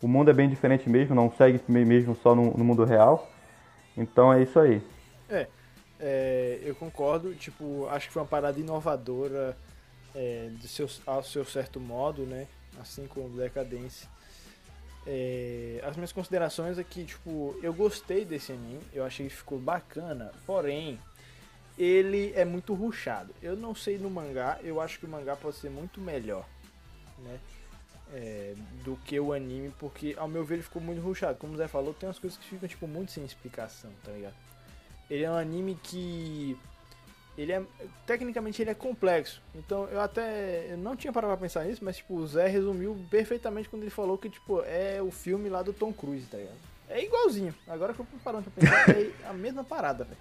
O mundo é bem diferente mesmo, não segue mesmo só no, no mundo real. Então é isso aí. É, eu concordo, tipo, acho que foi uma parada inovadora é, do seu, ao seu certo modo, né? Assim como Decadence. É, as minhas considerações é que, tipo, eu gostei desse anime, eu achei que ficou bacana, porém, ele é muito ruchado. Eu não sei no mangá, eu acho que o mangá pode ser muito melhor, né? É, do que o anime, porque ao meu ver ele ficou muito ruchado. Como o Zé falou, tem umas coisas que ficam, tipo, muito sem explicação, tá ligado? Ele é um anime que. Ele é. Tecnicamente ele é complexo. Então eu até. Eu não tinha parado pra pensar nisso, mas tipo, o Zé resumiu perfeitamente quando ele falou que, tipo, é o filme lá do Tom Cruise, tá ligado? É igualzinho. Agora que eu tô parando pra pensar, é a mesma parada, velho.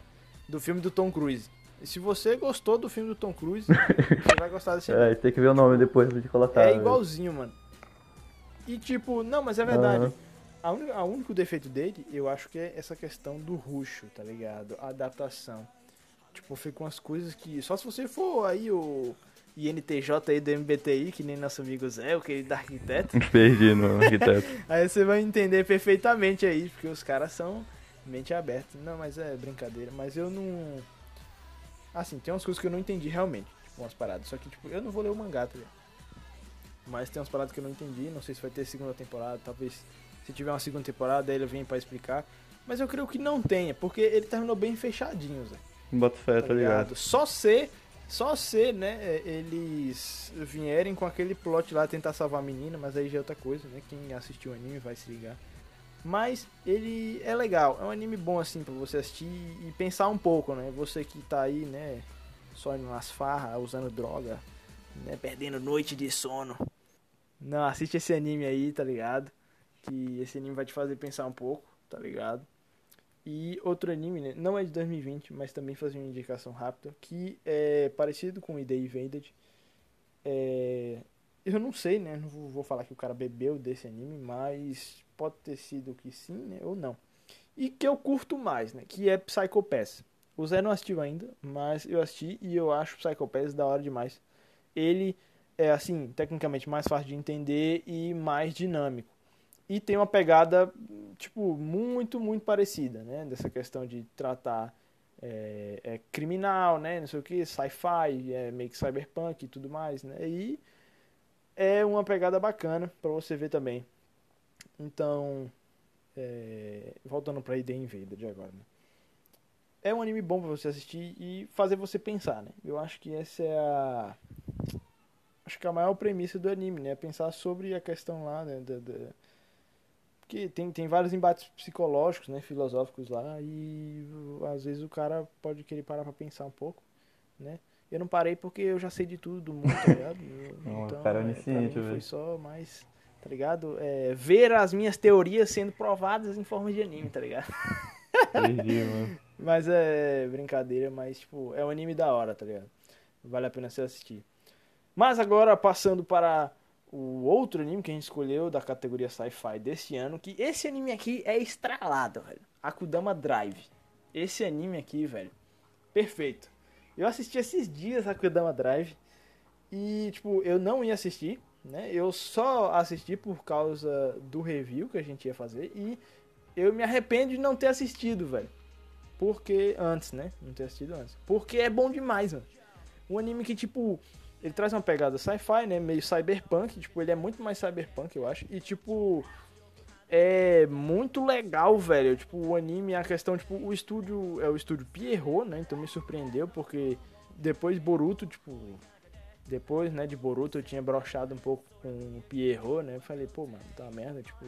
Do filme do Tom Cruise. E se você gostou do filme do Tom Cruise, você vai gostar desse anime. É, tem que ver o nome depois de colocar. É igualzinho, mano. E tipo, não, mas é verdade. Aham. A única, a único defeito dele, eu acho que é essa questão do ruxo, tá ligado? A adaptação. Tipo, ficam umas coisas que. Só se você for aí o INTJ aí do MBTI, que nem nosso amigo Zé, o querido arquiteto, Perdi no arquiteto. aí você vai entender perfeitamente aí, porque os caras são mente aberta. Não, mas é brincadeira. Mas eu não. Assim, tem umas coisas que eu não entendi realmente. Tipo, umas paradas. Só que, tipo, eu não vou ler o mangá, tá ligado? Mas tem umas paradas que eu não entendi. Não sei se vai ter segunda temporada. Talvez se tiver uma segunda temporada, aí ele vem pra explicar. Mas eu creio que não tenha, porque ele terminou bem fechadinho, Zé. Bota fé, Tá tá ligado? ligado? Só se, só se, né, é, eles vierem com aquele plot lá tentar salvar a menina, mas aí já é outra coisa, né? Quem assistiu o anime vai se ligar. Mas ele é legal, é um anime bom assim pra você assistir e pensar um pouco, né? Você que tá aí, né, só indo nas farras, usando droga, né, perdendo noite de sono. Não, assiste esse anime aí, tá ligado? Que esse anime vai te fazer pensar um pouco, tá ligado? E outro anime, né? não é de 2020, mas também fazer uma indicação rápida, que é parecido com o ID Invaded. É... Eu não sei, né? Não vou vou falar que o cara bebeu desse anime, mas pode ter sido que sim, né? Ou não. E que eu curto mais, né? Que é Psycho Pass. O Zé não assistiu ainda, mas eu assisti e eu acho Psycho Pass da hora demais. Ele é, assim, tecnicamente mais fácil de entender e mais dinâmico. E tem uma pegada, tipo, muito, muito parecida, né? Dessa questão de tratar é, é criminal, né? Não sei o que, sci-fi, é meio que cyberpunk e tudo mais, né? E é uma pegada bacana pra você ver também. Então, É, voltando pra ideia Invader agora, né? É um anime bom pra você assistir e fazer você pensar, né? Eu acho que essa é a. Acho que a maior premissa do anime, né? Pensar sobre a questão lá, né? Da, da... Porque tem, tem vários embates psicológicos, né? Filosóficos lá e às vezes o cara pode querer parar pra pensar um pouco, né? Eu não parei porque eu já sei de tudo do mundo, tá ligado? Então, cara, é, mim onisciente, foi só mais, tá ligado? É, ver as minhas teorias sendo provadas em forma de anime, tá ligado? Perdi, mano. Mas é brincadeira, mas tipo, é um anime da hora, tá ligado? Vale a pena você assistir. Mas agora passando para o outro anime que a gente escolheu da categoria sci-fi desse ano, que esse anime aqui é estralado, velho. Akudama Drive. Esse anime aqui, velho, perfeito. Eu assisti esses dias Akudama Drive e tipo, eu não ia assistir, né? Eu só assisti por causa do review que a gente ia fazer e eu me arrependo de não ter assistido, velho. Porque. Antes, né? Não ter assistido antes. Porque é bom demais, mano. Um anime que, tipo. Ele traz uma pegada sci-fi, né? Meio cyberpunk. Tipo, ele é muito mais cyberpunk, eu acho. E, tipo. É muito legal, velho. Tipo, o anime, a questão, tipo, o estúdio. É o estúdio Pierrot, né? Então me surpreendeu, porque depois Boruto, tipo. Depois, né, de Boruto eu tinha brochado um pouco com o Pierrot, né? Eu falei, pô, mano, tá uma merda, tipo.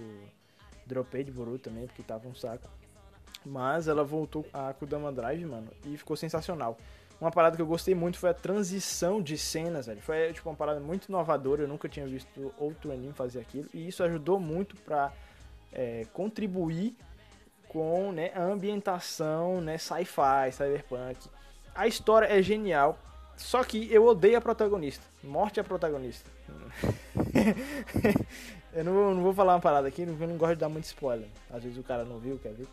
Dropei de Boruto também, porque tava um saco. Mas ela voltou a Kudama Drive, mano, e ficou sensacional. Uma parada que eu gostei muito foi a transição de cenas, velho. Foi tipo uma parada muito inovadora, eu nunca tinha visto outro anime fazer aquilo. E isso ajudou muito pra é, contribuir com né, a ambientação né, sci-fi, cyberpunk. A história é genial, só que eu odeio a protagonista. Morte à protagonista. eu não não vou falar uma parada aqui, porque eu não gosto de dar muito spoiler. Às vezes o cara não viu, quer ver.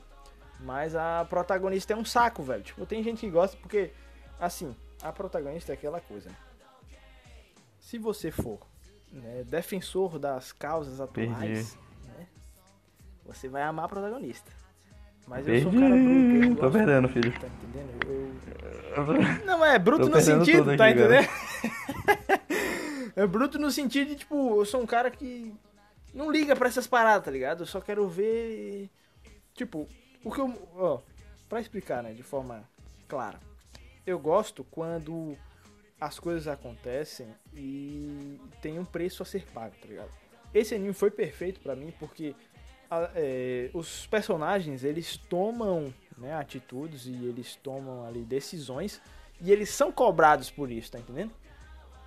Mas a protagonista é um saco, velho. Tipo, tem gente que gosta porque, assim, a protagonista é aquela coisa. né? Se você for né, defensor das causas atuais, né, você vai amar a protagonista. Mas eu sou um cara bruto. eu Perdi. Tô perdendo, filho. Tá entendendo? Eu, não, é bruto no sentido, tá aqui, entendendo? é bruto no sentido de, tipo, eu sou um cara que não liga pra essas paradas, tá ligado? Eu só quero ver. Tipo, o que eu. Ó, pra explicar, né, de forma clara. Eu gosto quando as coisas acontecem e tem um preço a ser pago, tá ligado? Esse anime foi perfeito pra mim porque a- é, os personagens eles tomam né, atitudes e eles tomam ali decisões e eles são cobrados por isso, tá entendendo?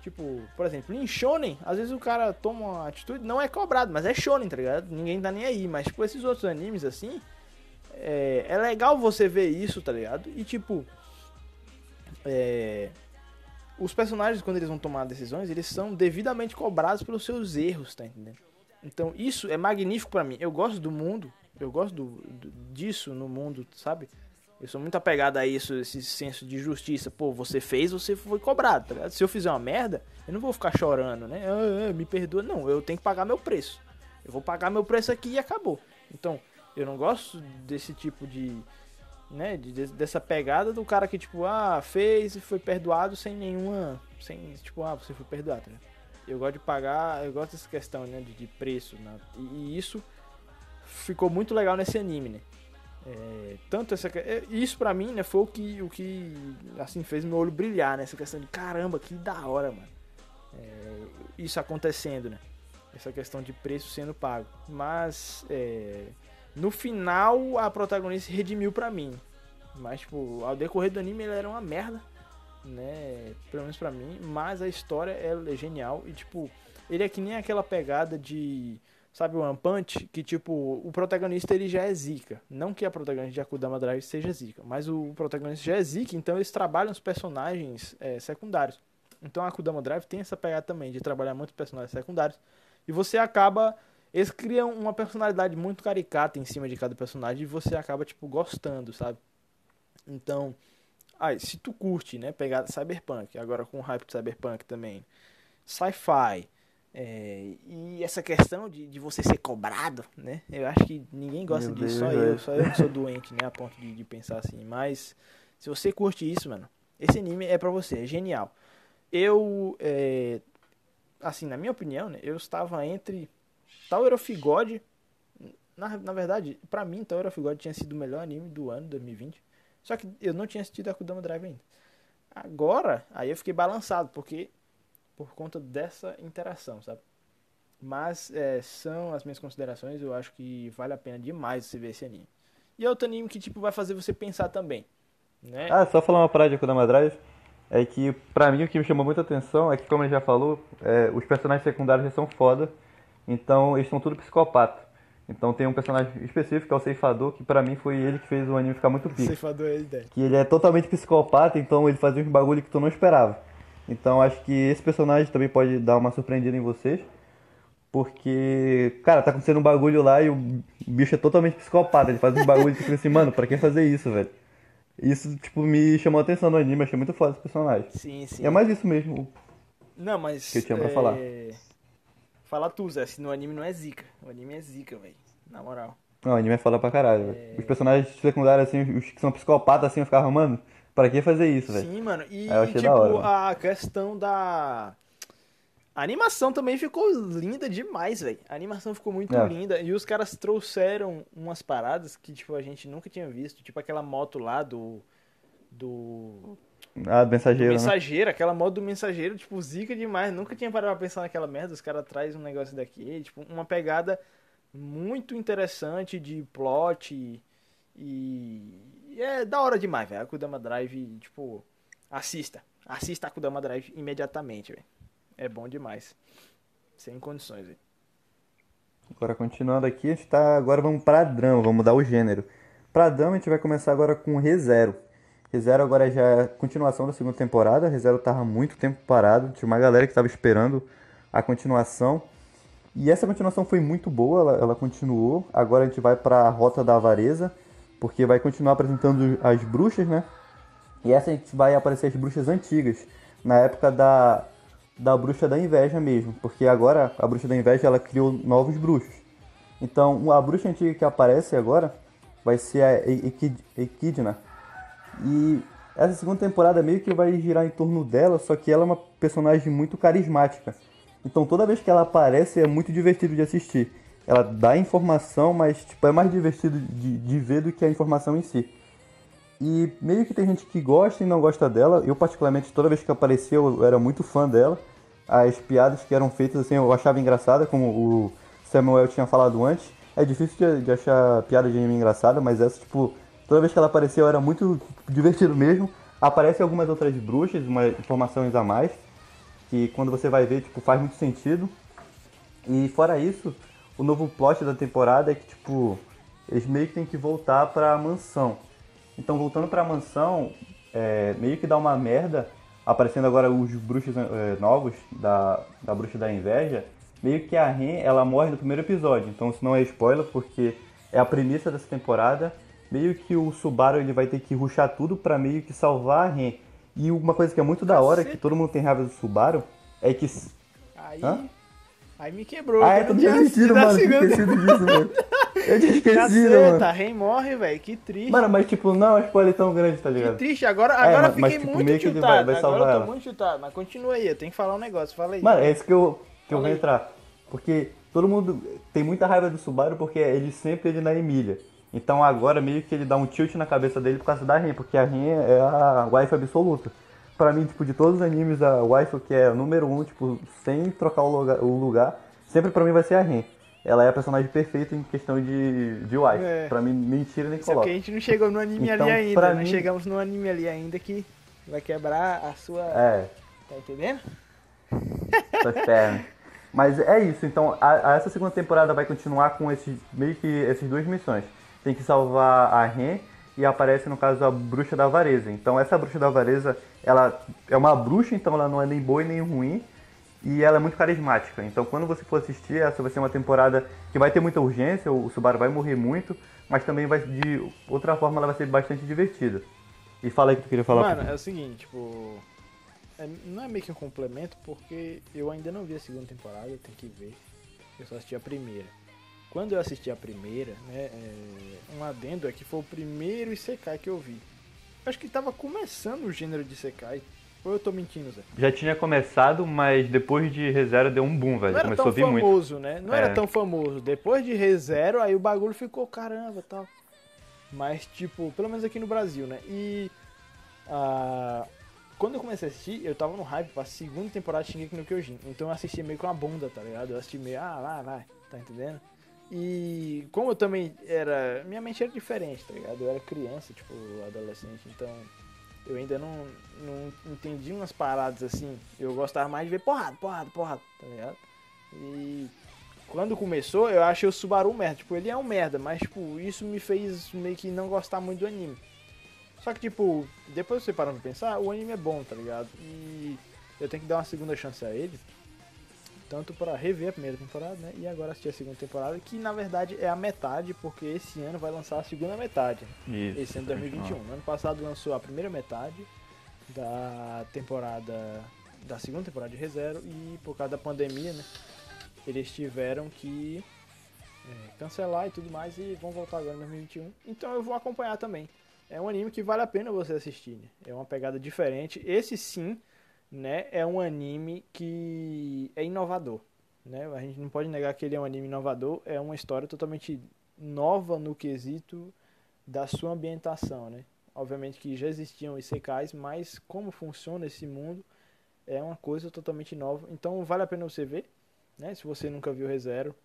Tipo, por exemplo, em Shonen, às vezes o cara toma uma atitude, não é cobrado, mas é Shonen, tá ligado? Ninguém tá nem aí. Mas, tipo, esses outros animes assim, é, é legal você ver isso, tá ligado? E, tipo, é, os personagens, quando eles vão tomar decisões, eles são devidamente cobrados pelos seus erros, tá entendendo? Então, isso é magnífico pra mim. Eu gosto do mundo, eu gosto do- do- disso no mundo, sabe? Eu sou muito apegado a isso, esse senso de justiça. Pô, você fez, você foi cobrado, tá ligado? Se eu fizer uma merda, eu não vou ficar chorando, né? Ah, ah, me perdoa. Não, eu tenho que pagar meu preço. Eu vou pagar meu preço aqui e acabou. Então, eu não gosto desse tipo de. Né, de- de- dessa pegada do cara que, tipo, ah, fez e foi perdoado sem nenhuma. Sem, tipo, ah, você foi perdoado, ligado? Eu gosto de pagar, eu gosto dessa questão, né, de, de preço, né? E, e isso ficou muito legal nesse anime, né? É, tanto essa é, isso pra mim, né, foi o que o que assim fez meu olho brilhar nessa questão de caramba, que da hora, mano. É, isso acontecendo, né? Essa questão de preço sendo pago. Mas é, no final a protagonista se redimiu pra mim. Mas tipo, ao decorrer do anime ele era uma merda, né? Pelo menos pra mim, mas a história é genial e tipo, ele é que nem aquela pegada de Sabe o One Punch? Que, tipo, o protagonista ele já é zica. Não que a protagonista de Akudama Drive seja zica, mas o protagonista já é zica, então eles trabalham os personagens é, secundários. Então a Akudama Drive tem essa pegada também, de trabalhar muitos personagens secundários. E você acaba. Eles criam uma personalidade muito caricata em cima de cada personagem e você acaba, tipo, gostando, sabe? Então. Aí, se tu curte, né? Pegada Cyberpunk, agora com o hype de Cyberpunk também. Sci-fi. É, e essa questão de, de você ser cobrado, né? Eu acho que ninguém gosta Meu disso, Deus, só eu, velho. só eu que sou doente, né? A ponto de, de pensar assim. Mas se você curte isso, mano, esse anime é pra você, é genial. Eu, é, assim, na minha opinião, né? Eu estava entre Tower of God, Na, na verdade, pra mim, Tower of God tinha sido o melhor anime do ano, 2020. Só que eu não tinha assistido Akudama Drive ainda. Agora, aí eu fiquei balançado, porque por conta dessa interação, sabe? Mas é, são as minhas considerações, eu acho que vale a pena demais você ver esse anime. E é outro anime que tipo vai fazer você pensar também, né? Ah, só falar uma parada de Akudama Drive. É que, pra mim, o que me chamou muita atenção é que, como ele já falou, é, os personagens secundários já são foda. Então, eles são tudo psicopata. Então, tem um personagem específico, que é o Ceifador, que pra mim foi ele que fez o anime ficar muito pique. Ceifador é ideia. Que ele é totalmente psicopata, então ele fazia uns bagulho que tu não esperava. Então, acho que esse personagem também pode dar uma surpreendida em vocês. Porque, cara, tá acontecendo um bagulho lá e o bicho é totalmente psicopata. Ele faz uns bagulho que fica assim, mano, pra que fazer isso, velho? Isso, tipo, me chamou a atenção no anime, achei muito foda esse personagem. Sim, sim. E é mais isso mesmo. Não, mas. que eu tinha pra é, falar. Fala tu, Zé, se no anime não é zica. O anime é zica, velho. Na moral. Não, o anime é foda pra caralho, velho. Os personagens secundários, assim, os que são psicopatas, assim, eu ficava, mano, pra que fazer isso, velho? Sim, mano. E, Aí eu achei tipo, da hora, a questão da. A animação também ficou linda demais, velho. A animação ficou muito É. linda. E os caras trouxeram umas paradas que, tipo, a gente nunca tinha visto. Tipo aquela moto lá do. Do. Ah, do do mensageiro, né? mensageiro, aquela moto do mensageiro, tipo, zica demais. Nunca tinha parado pra pensar naquela merda. Os caras trazem um negócio daqui. Tipo, uma pegada muito interessante de plot. E. e é da hora demais, velho. Akudama Drive, tipo. Assista. Assista Akudama Drive imediatamente, velho. É bom demais. Sem condições, velho. Agora, continuando aqui, a gente tá... Agora vamos pra drama, vamos mudar o gênero. Pra drama, a gente vai começar agora com ReZero. ReZero agora já é a continuação da segunda temporada. ReZero tava muito tempo parado. Tinha uma galera que tava esperando a continuação. E essa continuação foi muito boa, ela, ela continuou. Agora a gente vai pra Rota da Avareza, porque vai continuar apresentando as bruxas, né? E essa a gente vai aparecer as bruxas antigas, na época da, da bruxa da inveja mesmo, porque agora a bruxa da inveja ela criou novos bruxos. Então a bruxa antiga que aparece agora vai ser a Equid- Equidna. E essa segunda temporada meio que vai girar em torno dela, só que ela é uma personagem muito carismática. Então toda vez que ela aparece é muito divertido de assistir. Ela dá informação, mas tipo, é mais divertido de, de ver do que a informação em si. E meio que tem gente que gosta e não gosta dela. Eu, particularmente, toda vez que apareceu, eu era muito fã dela. As piadas que eram feitas, assim, eu achava engraçada, como o Samuel tinha falado antes. É difícil de, de achar piada de anime engraçada, mas essa, tipo, toda vez que ela apareceu era muito divertido mesmo. Aparecem algumas outras bruxas, umas informações a mais, que quando você vai ver, tipo, faz muito sentido. E fora isso, o novo plot da temporada é que, tipo, eles meio que tem que voltar pra mansão. Então, voltando pra mansão, é, meio que dá uma merda, aparecendo agora os bruxos é, novos da, da Bruxa da Inveja. Meio que a Ren, ela morre no primeiro episódio, então isso não é spoiler, porque é a premissa dessa temporada. Meio que o Subaru ele vai ter que ruxar tudo pra meio que salvar a Ren. E uma coisa que é muito da hora, que todo mundo tem raiva do Subaru, é que Aí. Hã? Aí me quebrou. Ah, que é, eu tinha esquecido, mano. Tinha esquecido disso, mano. Eu tinha esquecido, Caceta, mano. Ren morre, velho. Que triste. Mano, mas tipo, não é spoiler tão grande, tá que ligado? triste. Agora, agora mas- eu fiquei mas, tipo, muito que chutado. vai- vai agora eu tô ela. muito chutado. Mas continua aí, eu tenho que falar um negócio. Fala aí. Mano, é isso que eu, que eu vou aí. entrar. Porque todo mundo tem muita raiva do Subaru porque ele sempre ele na Emília. Então agora meio que ele dá um tilt na cabeça dele por causa da Ren, porque a Ren é a wife absoluta. Pra mim, tipo, de todos os animes, a wife que é número um, tipo, sem trocar o lugar, o lugar sempre pra mim vai ser a Ren. Ela é a personagem perfeita em questão de, de wife. É. Pra mim, mentira nem Só coloca. que a gente não chegou no anime Então, ali ainda. pra Não mim- chegamos no anime ali ainda que vai quebrar a sua. É, Tá entendendo? suas pernas. Mas é isso, então a, a- essa segunda temporada vai continuar com esses, meio que essas duas missões. Tem que salvar a Ren e aparece no caso a bruxa da avareza. Então essa bruxa da avareza, ela é uma bruxa, então ela não é nem boa e nem ruim. E ela é muito carismática. Então quando você for assistir, essa vai ser uma temporada que vai ter muita urgência, o Subaru vai morrer muito, mas também vai de outra forma ela vai ser bastante divertida. E fala aí que tu queria falar. Mano, é o seguinte, tipo. é- não é meio que um complemento, porque eu ainda não vi a segunda temporada, tenho que ver. Eu só assisti a primeira. Quando eu assisti a primeira, né, é, um adendo é que foi o primeiro Isekai que eu vi. Acho que tava começando o gênero de Isekai. Ou eu tô mentindo, Zé? Já tinha começado, mas depois de ReZero deu um boom, velho. Não era Começou tão a vir muito. famoso, né? Não era É. tão famoso. Depois de ReZero, aí o bagulho ficou caramba e tal. Mas, tipo, pelo menos aqui no Brasil, né? E. ah, quando eu comecei a assistir, eu tava no hype pra segunda temporada de Shingeki no Kyojin. Então eu assisti meio com a bunda, tá ligado? Eu assisti meio, ah, vai, vai, tá entendendo? E como eu também era. Minha mente era diferente, tá ligado? Eu era criança, tipo, adolescente, então eu ainda não, não entendi umas paradas assim. Eu gostava mais de ver porrada, porrada, porrada, tá ligado? E quando começou, eu achei o Subaru merda. Tipo, ele é um merda, mas tipo, isso me fez meio que não gostar muito do anime. Só que, tipo, depois você parando pra pensar, o anime é bom, tá ligado? E eu tenho que dar uma segunda chance a ele. Tanto pra rever a primeira temporada, né? E agora assistir a segunda temporada, que na verdade é a metade, porque esse ano vai lançar a segunda metade. Isso. Esse ano de 2021. No ano passado lançou a primeira metade da temporada. Da segunda temporada de ReZero e por causa da pandemia, né? Eles tiveram que é, cancelar e tudo mais e vão voltar agora em 2021. Então eu vou acompanhar também. É um anime que vale a pena você assistir, né? É uma pegada diferente. Esse sim, né, é um anime que é inovador, né? A gente não pode negar que ele é um anime inovador, é uma história totalmente nova no quesito da sua ambientação, né? Obviamente que já existiam isekais, mas como funciona esse mundo é uma coisa totalmente nova. Então vale a pena você ver, né? Se você nunca viu ReZero,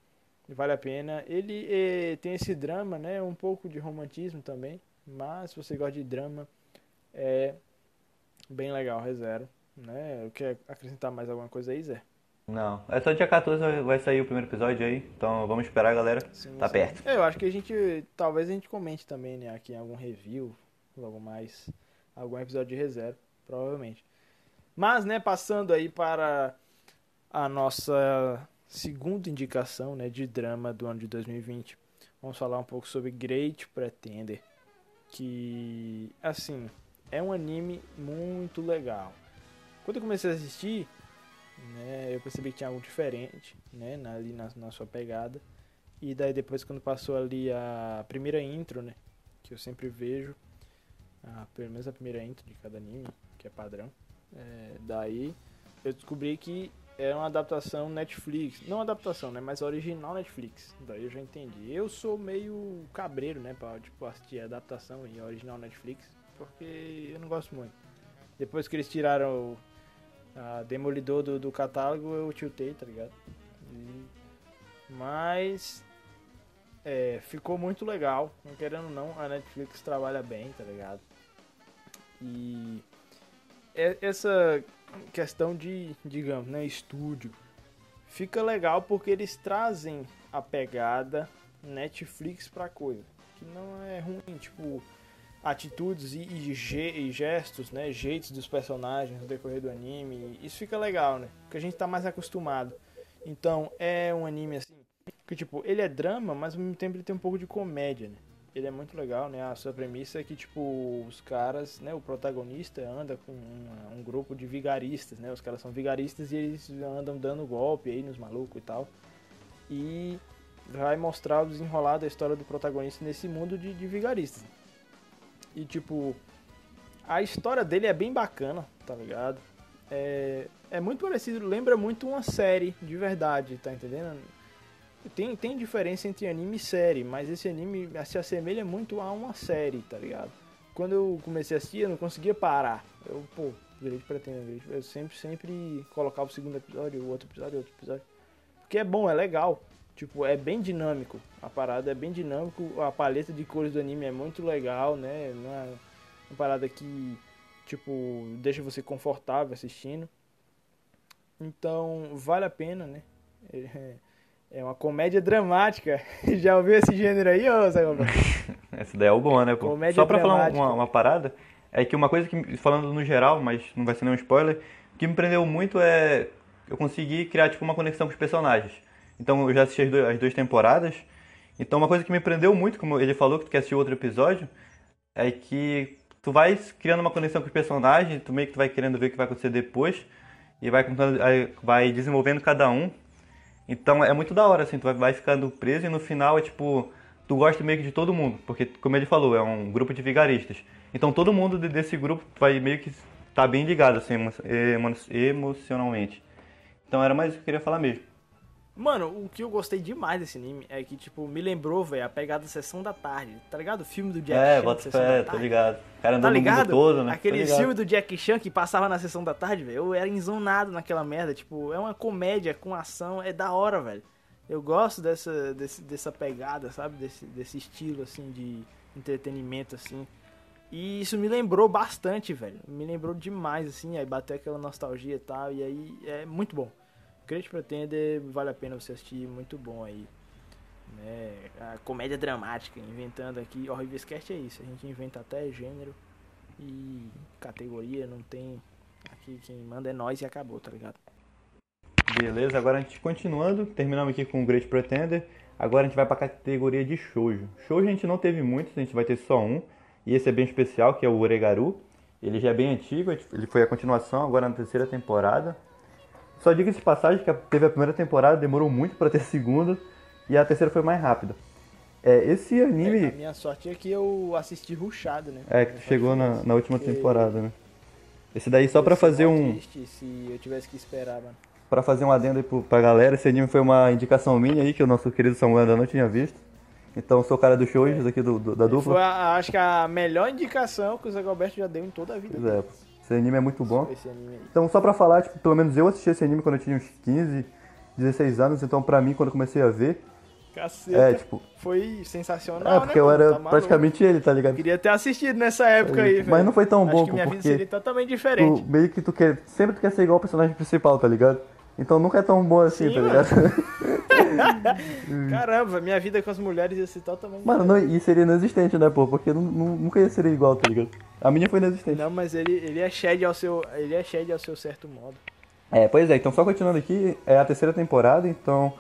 vale a pena. Ele eh, tem esse drama, né? Um pouco de romantismo também, mas se você gosta de drama, é bem legal ReZero, né? Eu quero acrescentar mais alguma coisa aí, Zé? Não, é só dia 14 vai sair o primeiro episódio aí, então vamos esperar, galera. Sim, Tá sim. perto. É, Eu acho que a gente, talvez a gente comente também, né, aqui em algum review, logo mais, algum episódio de ReZero, provavelmente. Mas, né, passando aí para a nossa segunda indicação, né, de drama do ano de 2020, vamos falar um pouco sobre Great Pretender, que, assim, é um anime muito legal. Quando eu comecei a assistir, né, eu percebi que tinha algo diferente, né, ali na, na sua pegada. E daí depois quando passou ali a primeira intro, né, que eu sempre vejo, a, pelo menos a primeira intro de cada anime, que é padrão, é, daí eu descobri que é uma adaptação Netflix, não adaptação, né, mas original Netflix. Daí eu já entendi. Eu sou meio cabreiro, né, pra tipo, assistir adaptação e original Netflix, porque eu não gosto muito. Depois que eles tiraram a Demolidor do, do catálogo, eu tiltei, tá ligado? E- mas é, ficou muito legal. Não querendo não, a Netflix trabalha bem, tá ligado? E essa questão de, digamos, né, estúdio, fica legal porque eles trazem a pegada Netflix pra coisa. Que não é ruim, tipo, atitudes e, e ge- e gestos, né, jeitos dos personagens no decorrer do anime. Isso fica legal, né? Porque a gente tá mais acostumado. Então, é um anime assim, que tipo, ele é drama, mas ao mesmo tempo ele tem um pouco de comédia, né? Ele é muito legal, né? A sua premissa é que, tipo, os caras, né? O protagonista anda com um grupo de vigaristas, né? Os caras são vigaristas e eles andam dando golpe aí nos malucos e tal. E vai mostrar o desenrolar da história do protagonista nesse mundo de, de vigaristas. E, tipo, a história dele é bem bacana, tá ligado? É, é muito parecido, lembra muito uma série de verdade, tá entendendo? Tem, tem diferença entre anime e série, mas esse anime se assemelha muito a uma série, tá ligado? Quando eu comecei a assistir, eu não conseguia parar. Eu, pô, Grande Pretender, Grande- eu sempre, sempre colocava o segundo episódio, o outro episódio, o outro episódio. Porque é bom, é legal. Tipo, é bem dinâmico. A parada é bem dinâmico, a paleta de cores do anime é muito legal, né? Não é uma parada que, tipo, deixa você confortável assistindo. Então, vale a pena, né? É- É uma comédia dramática. Já ouviu esse gênero aí, ô Zé? Essa daí é o bom, né, pô? Comédia Só pra falar dramática. uma, uma parada, é que uma coisa que, falando no geral, mas não vai ser nenhum spoiler, o que me prendeu muito é eu consegui criar, tipo, uma conexão com os personagens. Então, eu já assisti as, as duas temporadas, então uma coisa que me prendeu muito, como ele falou, que tu quer assistir outro episódio, é que tu vai criando uma conexão com os personagens, tu meio que tu vai querendo ver o que vai acontecer depois, e vai, vai desenvolvendo cada um, então é muito da hora, assim, tu vai, vai ficando preso e no final é tipo, tu gosta meio que de todo mundo, porque como ele falou, é um grupo de vigaristas. Então todo mundo de- desse grupo vai meio que tá bem ligado, assim, emo- emo- emocionalmente. Então era mais isso que eu queria falar mesmo. Mano, o que eu gostei demais desse anime é que, tipo, me lembrou, velho, a pegada da Sessão da Tarde. Tá ligado? O filme do Jack é, Chan, bota fé, da tô Tarde. ligado. O cara Tá no mundo ligado? todo, né? Aquele ligado. filme do Jack Chan que passava na Sessão da Tarde, velho. Eu era enzonado naquela merda. Tipo, é uma comédia com ação. É da hora, velho. Eu gosto dessa, desse, dessa pegada, sabe? Desse, desse estilo, assim, de entretenimento, assim. E isso me lembrou bastante, velho. Me lembrou demais, assim. Aí bateu aquela nostalgia e tal. E aí é muito bom. Great Pretender vale a pena você assistir. Muito bom aí. Né? A comédia dramática, inventando aqui. O Cast é isso. A gente inventa até gênero e categoria. Não tem. Aqui quem manda é nós e acabou, tá ligado? Beleza, agora a gente continuando, terminamos aqui com o Great Pretender. Agora a gente vai pra categoria de shoujo. Shoujo a gente não teve muitos, a gente vai ter só um. E esse é bem especial, que é o Oregaru. Ele já é bem antigo, ele foi a continuação, agora na terceira temporada. Só diga de passagem que teve a primeira temporada, demorou muito pra ter a segunda. E a terceira foi mais rápida. É, esse É, a anime minha sorte é que eu assisti ruxado, né? é que chegou na, na última temporada, né? Esse daí só ser fazer um... triste se eu tivesse que esperar, mano. Pra fazer um adendo aí pro- pra galera, esse anime foi uma indicação minha aí, que o nosso querido Samuel ainda não tinha visto. Então sou o cara do shows aqui do, do- da dupla. Foi, a- acho que a melhor indicação que o Zé Galberto já deu em toda a vida. Pois é, esse anime é muito bom. Então só pra falar, tipo, pelo menos eu assisti esse anime quando eu tinha uns 15, 16 anos, então pra mim, quando eu comecei a ver, Caceta. é, tipo, Foi sensacional, é porque né, eu era Tá praticamente ele, tá ligado? Queria ter assistido nessa época aí, Mas velho. não foi tão Acho bom, que minha vida porque seria totalmente diferente. Tu, meio que tu quer, sempre tu quer ser igual ao personagem principal, tá ligado? Então nunca é tão bom assim, Sim, tá ligado? Caramba, minha vida com as mulheres ia ser totalmente Mano, não, e seria inexistente, né, pô? Porque nu- nu- nunca ia ser igual, tá ligado? A minha foi inexistente. Não, mas ele, ele é shed ao seu. Ele é shed ao seu certo modo. É, pois é, então só continuando aqui, é a terceira temporada, então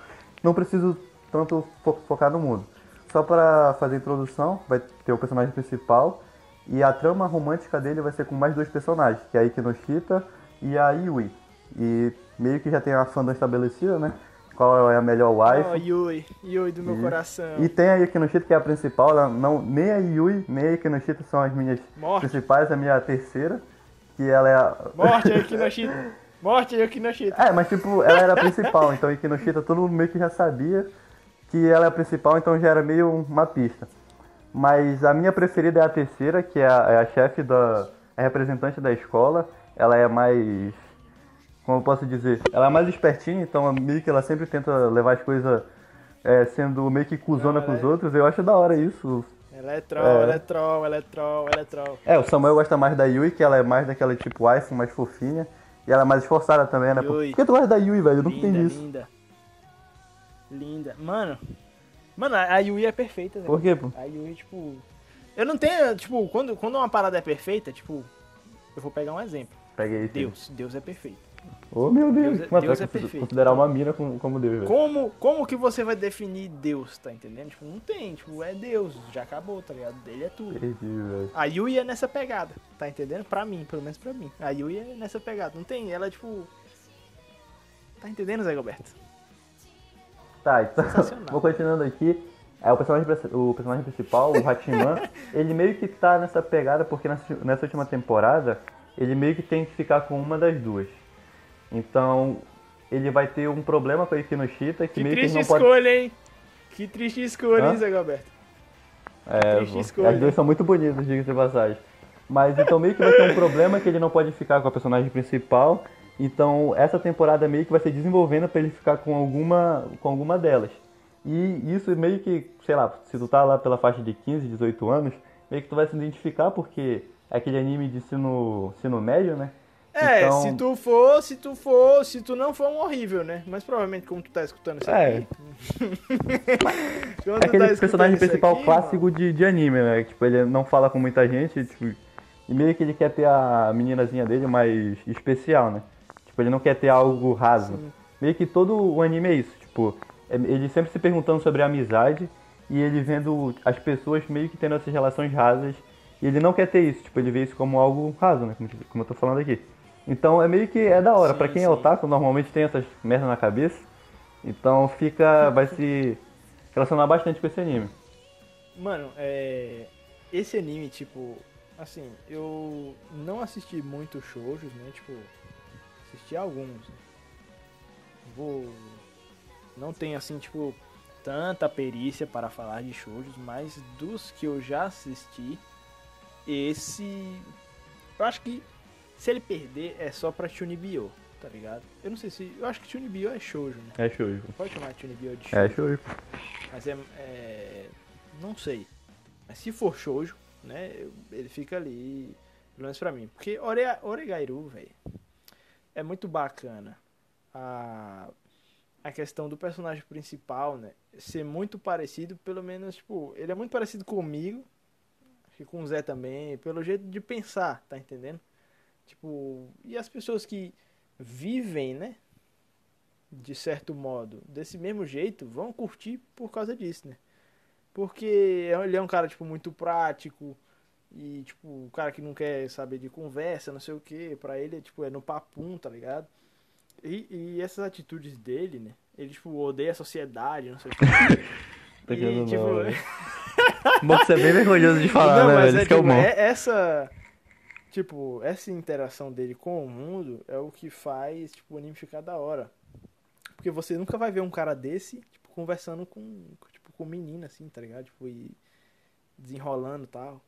não preciso tanto fo- focar no mundo. Só pra fazer a introdução, vai ter o personagem principal e a trama romântica dele vai ser com mais dois personagens, que é a Ikinoshita e a Yui. E meio que já tem a fandom estabelecida, né? Qual é a melhor wife. Oh, Yui, Yui do meu E- coração. E tem a Ikinoshita, que é a principal, não, nem a Yui, nem a Ikinoshita são as minhas Morte. principais, a minha terceira, que ela é a... Morte aí, Kinoshita. Morte aí, Kinoshita. É, mas tipo, ela era a principal, então Ikinoshita todo mundo meio que já sabia que ela é a principal, então já era meio uma pista. Mas a minha preferida é a terceira, que é a, é a chefe da. é a representante da escola. Ela é mais. Como eu posso dizer? Ela é mais espertinha, então meio que ela sempre tenta levar as coisas é, sendo meio que cuzona Não, com os é- outros. Eu acho da hora isso. Ela é troll, É. ela é troll, ela é troll, ela é troll. É, o Samuel gosta mais da Yui, que ela é mais daquela tipo iPhone, mais fofinha. E ela é mais esforçada também, né? Por Yui. por que tu gosta da Yui, velho? Eu linda, entendi isso. linda. Linda. Mano, mano, a Yui é perfeita. Por quê, pô? A Yui, tipo. Eu não tenho, tipo, quando, quando uma parada é perfeita, tipo. Eu vou pegar um exemplo. Peguei. Deus. Deus é perfeito. Oh, meu Deus. Deus é- Mano, Deus é perfeito. considerar uma mina como, como Deus. Como, como que você vai definir Deus, tá entendendo? Tipo, não tem, tipo, é Deus, já acabou, tá ligado? Ele é tudo. Perdi. A Yui é nessa pegada, tá entendendo? Pra mim, pelo menos pra mim. A Yui é nessa pegada. Não tem, ela é tipo. Tá entendendo, Zé Gilberto? Tá, então, vou continuando aqui. É, o, personagem, o personagem principal, o Hachiman, ele meio que tá nessa pegada porque nessa, nessa última temporada ele meio que tem que ficar com uma das duas. Então ele vai ter um problema com a Ikinoshita que, Que meio que ele não pode. escolha, hein? Que triste escolha, Hã? hein, Zé Gilberto? É, triste escolha. as duas são muito bonitas, diga de passagem. Mas então meio que vai ter um problema que ele não pode ficar com a personagem principal. Então essa temporada meio que vai ser desenvolvendo pra ele ficar com alguma, com alguma delas. E isso meio que, sei lá, se tu tá lá pela faixa de 15, 18 anos, meio que tu vai se identificar porque é aquele anime de ensino, ensino médio, né? É, Então- se tu for, se tu for, se tu não for um horrível, né? Mas provavelmente como tu tá escutando isso É. aqui. É aquele tá personagem principal aqui, clássico de, de anime, né? Tipo, ele não fala com muita gente, tipo, e meio que ele quer ter a meninazinha dele mais especial, né? Tipo, ele não quer ter algo raso. Meio que todo o anime é isso, tipo, é- ele sempre se perguntando sobre a amizade e ele vendo as pessoas meio que tendo essas relações rasas e ele não quer ter isso, tipo, ele vê isso como algo raso, né? Como, como eu tô falando aqui. Então é meio que é da hora. Pra quem é sim. otaku, normalmente tem essas merda na cabeça. Então fica. vai se relacionar bastante com esse anime. Mano, é. Esse anime, tipo. assim, eu não assisti muito shoujos, né? Tipo, assisti alguns. né? Vou. Não tenho assim, tipo, tanta perícia para falar de shoujos, mas dos que eu já assisti, esse. Eu acho que se ele perder é só pra Chunibyo, tá ligado? Eu não sei se. Eu acho que Chunibyo é shoujo, né? É shoujo. Pode chamar Chunibyo de shoujo. É shoujo. Mas é, é- Não sei. Mas se for shoujo, né? Ele fica ali. Pelo menos pra mim. Porque Ore, Oregairu, velho. É muito bacana. A. A questão do personagem principal, né? Ser muito parecido, pelo menos, tipo, ele é muito parecido comigo. Acho que com o Zé também, pelo jeito de pensar, tá entendendo? Tipo, e as pessoas que vivem, né? de certo modo, desse mesmo jeito, vão curtir por causa disso, né? Porque ele é um cara, tipo, muito prático e, tipo, o cara que não quer saber de conversa, não sei o que, pra ele, é, tipo, é no papum, tá ligado? E, e essas atitudes dele, né? Ele, tipo, odeia a sociedade, não sei o que. Tá e, tipo, não, velho. Bom, você é bem vergonhoso de falar, não, né, mas velho? é, é tipo, é- essa. Tipo, essa interação dele com o mundo é o que faz, tipo, o anime ficar da hora. Porque você nunca vai ver um cara desse, tipo, conversando com, tipo, com menina, assim, tá ligado? Tipo, e desenrolando e tal.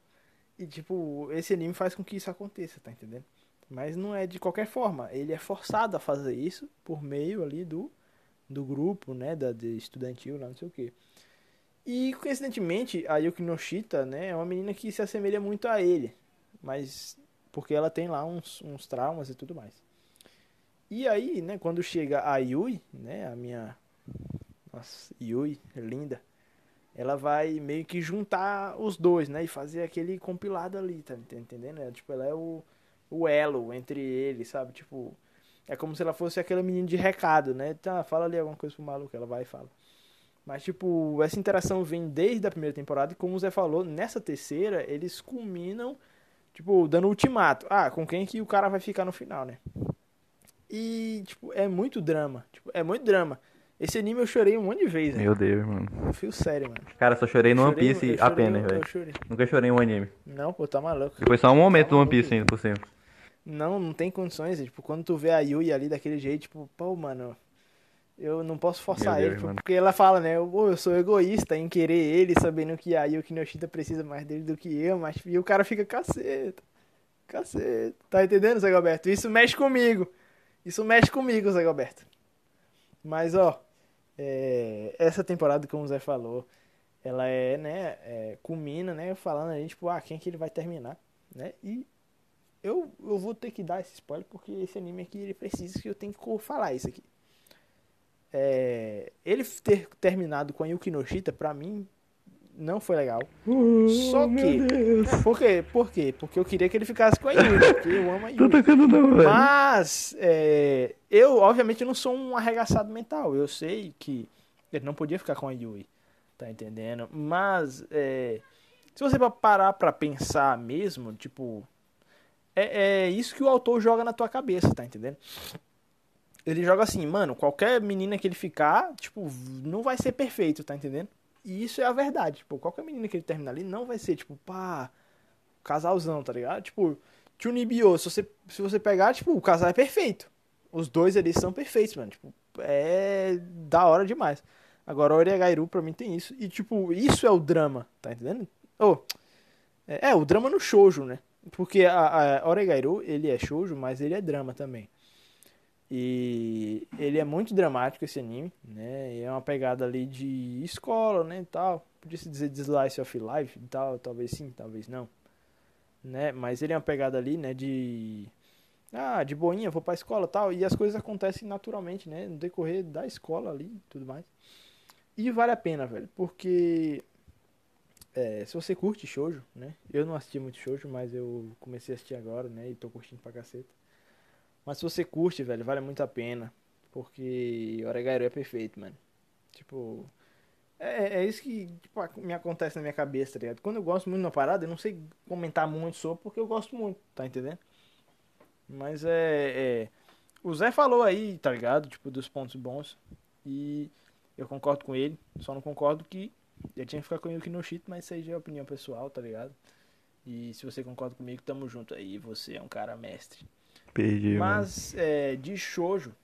E, tipo, esse anime faz com que isso aconteça, tá entendendo? Mas não é de qualquer forma. Ele é forçado a fazer isso por meio ali do, do grupo, né? Da, de estudantil, lá, não sei o quê. E, coincidentemente, a Yuki Noshita, né? É uma menina que se assemelha muito a ele. Mas porque ela tem lá uns, uns traumas e tudo mais. E aí, né, quando chega a Yui, né, a minha nossa, Yui, linda, ela vai meio que juntar os dois, né, e fazer aquele compilado ali, tá entendendo? É, tipo, ela é o, o elo entre eles, sabe? Tipo, é como se ela fosse aquela menina de recado, né? Tá, fala ali alguma coisa pro maluco, ela vai e fala. Mas, tipo, essa interação vem desde a primeira temporada e, como o Zé falou, nessa terceira, eles culminam, tipo, dando ultimato. Ah, com quem que o cara vai ficar no final, né? E, tipo, é muito drama. Tipo, é muito drama. Esse anime eu chorei um monte de vezes, né? Meu Deus, mano. Eu fio sério, mano. Cara, só chorei no One Piece apenas, velho. Nunca chorei em um anime. Não, pô, tá maluco. Foi só um momento do One Piece ainda por cima. Não, não tem condições. Tipo, quando tu vê a Yui ali daquele jeito, tipo, pô, mano, eu não posso forçar ele. Deus, tipo, mano. porque ela fala, né? Eu, eu sou egoísta em querer ele, sabendo que a Yuki Noshita precisa mais dele do que eu, mas e o cara fica caceta. Caceta. Tá entendendo, Zé Roberto? Isso mexe comigo. Isso mexe comigo, Zé Roberto. Mas, ó, é, essa temporada, como o Zé falou, ela é, né, é, culmina, né, falando aí, tipo, ah, quem que ele vai terminar, né? E eu, eu vou ter que dar esse spoiler porque esse anime aqui ele precisa que eu tenho que falar isso aqui. É, ele ter terminado com a Yuki Noshita, pra mim, não foi legal. Só que. Por quê? Por quê? Porque eu queria que ele ficasse com a Yui, porque eu amo a tocando não. Mas, é, eu, obviamente, não sou um arregaçado mental. Eu sei que ele não podia ficar com a Yui. Tá entendendo? Mas, é, se você parar pra pensar mesmo, tipo, é, é isso que o autor joga na tua cabeça, tá entendendo? Ele joga assim, mano, qualquer menina que ele ficar, tipo, não vai ser perfeito, tá entendendo? E isso é a verdade. Tipo, qualquer menina que ele terminar ali não vai ser, tipo, pá, casalzão, tá ligado? Tipo, Chunibyo, se você, se você pegar, tipo, o casal é perfeito. Os dois ali são perfeitos, mano. Tipo, é da hora demais. Agora, Oregairu pra mim tem isso. E, tipo, isso é o drama, tá entendendo? Oh, é, é, o drama no shoujo, né? Porque a, a Oregairu, ele é shoujo, mas ele é drama também. E ele é muito dramático esse anime, né? É uma pegada ali de escola, né, e tal. Podia se dizer de slice of life e tal, talvez sim, talvez não. Né? Mas ele é uma pegada ali, né, de ah, de boinha, vou pra escola, tal, e as coisas acontecem naturalmente, né, no decorrer da escola ali, e tudo mais. E vale a pena, velho, porque é, se você curte shoujo, né? Eu não assisti muito shoujo, mas eu comecei a assistir agora, né, e tô curtindo pra caceta. Mas se você curte, velho, vale muito a pena. Porque Oregairu é perfeito, mano. Tipo. É, é isso que tipo, me acontece na minha cabeça, tá ligado? Quando eu gosto muito de uma parada, eu não sei comentar muito sobre porque eu gosto muito, tá entendendo? Mas é, é. O Zé falou aí, tá ligado? Tipo, dos pontos bons. E eu concordo com ele. Só não concordo que ele tinha que ficar com no Shit, mas isso aí já é opinião pessoal, tá ligado? E se você concorda comigo, tamo junto aí. Você é um cara mestre. Perdi. Mas é, de shoujo,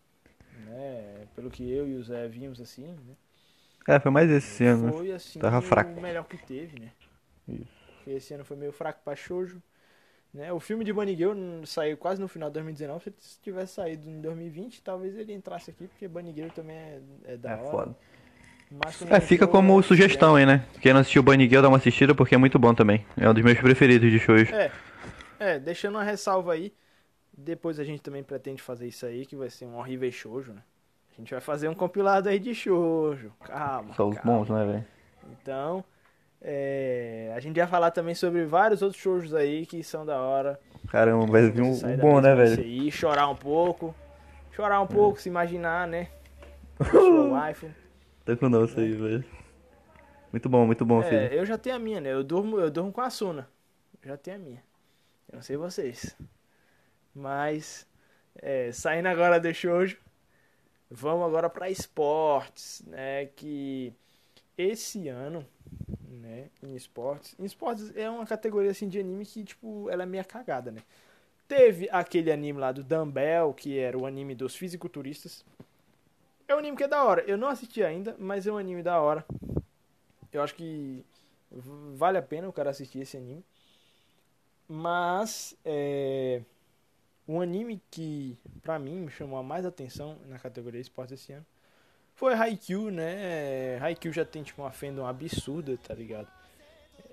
né? Pelo que eu e o Zé vimos assim, né? É, foi mais esse ano. né? Foi assim Tava o fraco. melhor que teve, né? Isso. Porque esse ano foi meio fraco pra shoujo. Né? O filme de Bunny Girl saiu quase no final de 2019. Se ele tivesse saído em 2020, talvez ele entrasse aqui, porque Bunny Girl também é, é da É hora. foda. Mas É, fica entrou, como né, sugestão aí, né? Quem não assistiu Bunny Girl, dá uma assistida porque é muito bom também. É um dos meus preferidos de shows. É, é, deixando uma ressalva aí. Depois a gente também pretende fazer isso aí, que vai ser um horrível shoujo, né? A gente vai fazer um compilado aí de shoujo. Calma. São os bons, né, velho? Então, é, a gente vai falar também sobre vários outros shows aí que são da hora. Caramba, vai vir um, um bom, né, velho? aí, chorar um pouco. Chorar um pouco, se imaginar, né? Sua wife. Tá com nossa aí, velho. Muito bom, muito bom, filho. É, eu já tenho a minha, né? Eu durmo, eu durmo com a Suna. Eu já tenho a minha. Eu não sei vocês. Mas, é, saindo agora do shoujo, vamos agora para esportes, né? Que esse ano, né? Em esportes, em esportes é uma categoria assim de anime que tipo, ela é meio cagada, né? Teve aquele anime lá do Dumbbell, que era o anime dos fisiculturistas. É um anime que é da hora. Eu não assisti ainda, mas é um anime da hora. Eu acho que vale a pena o cara assistir esse anime. Mas é um anime que pra mim me chamou a mais atenção na categoria esporte esse ano foi Haikyuu, né? Haikyuu já tem tipo uma fandom absurda, tá ligado?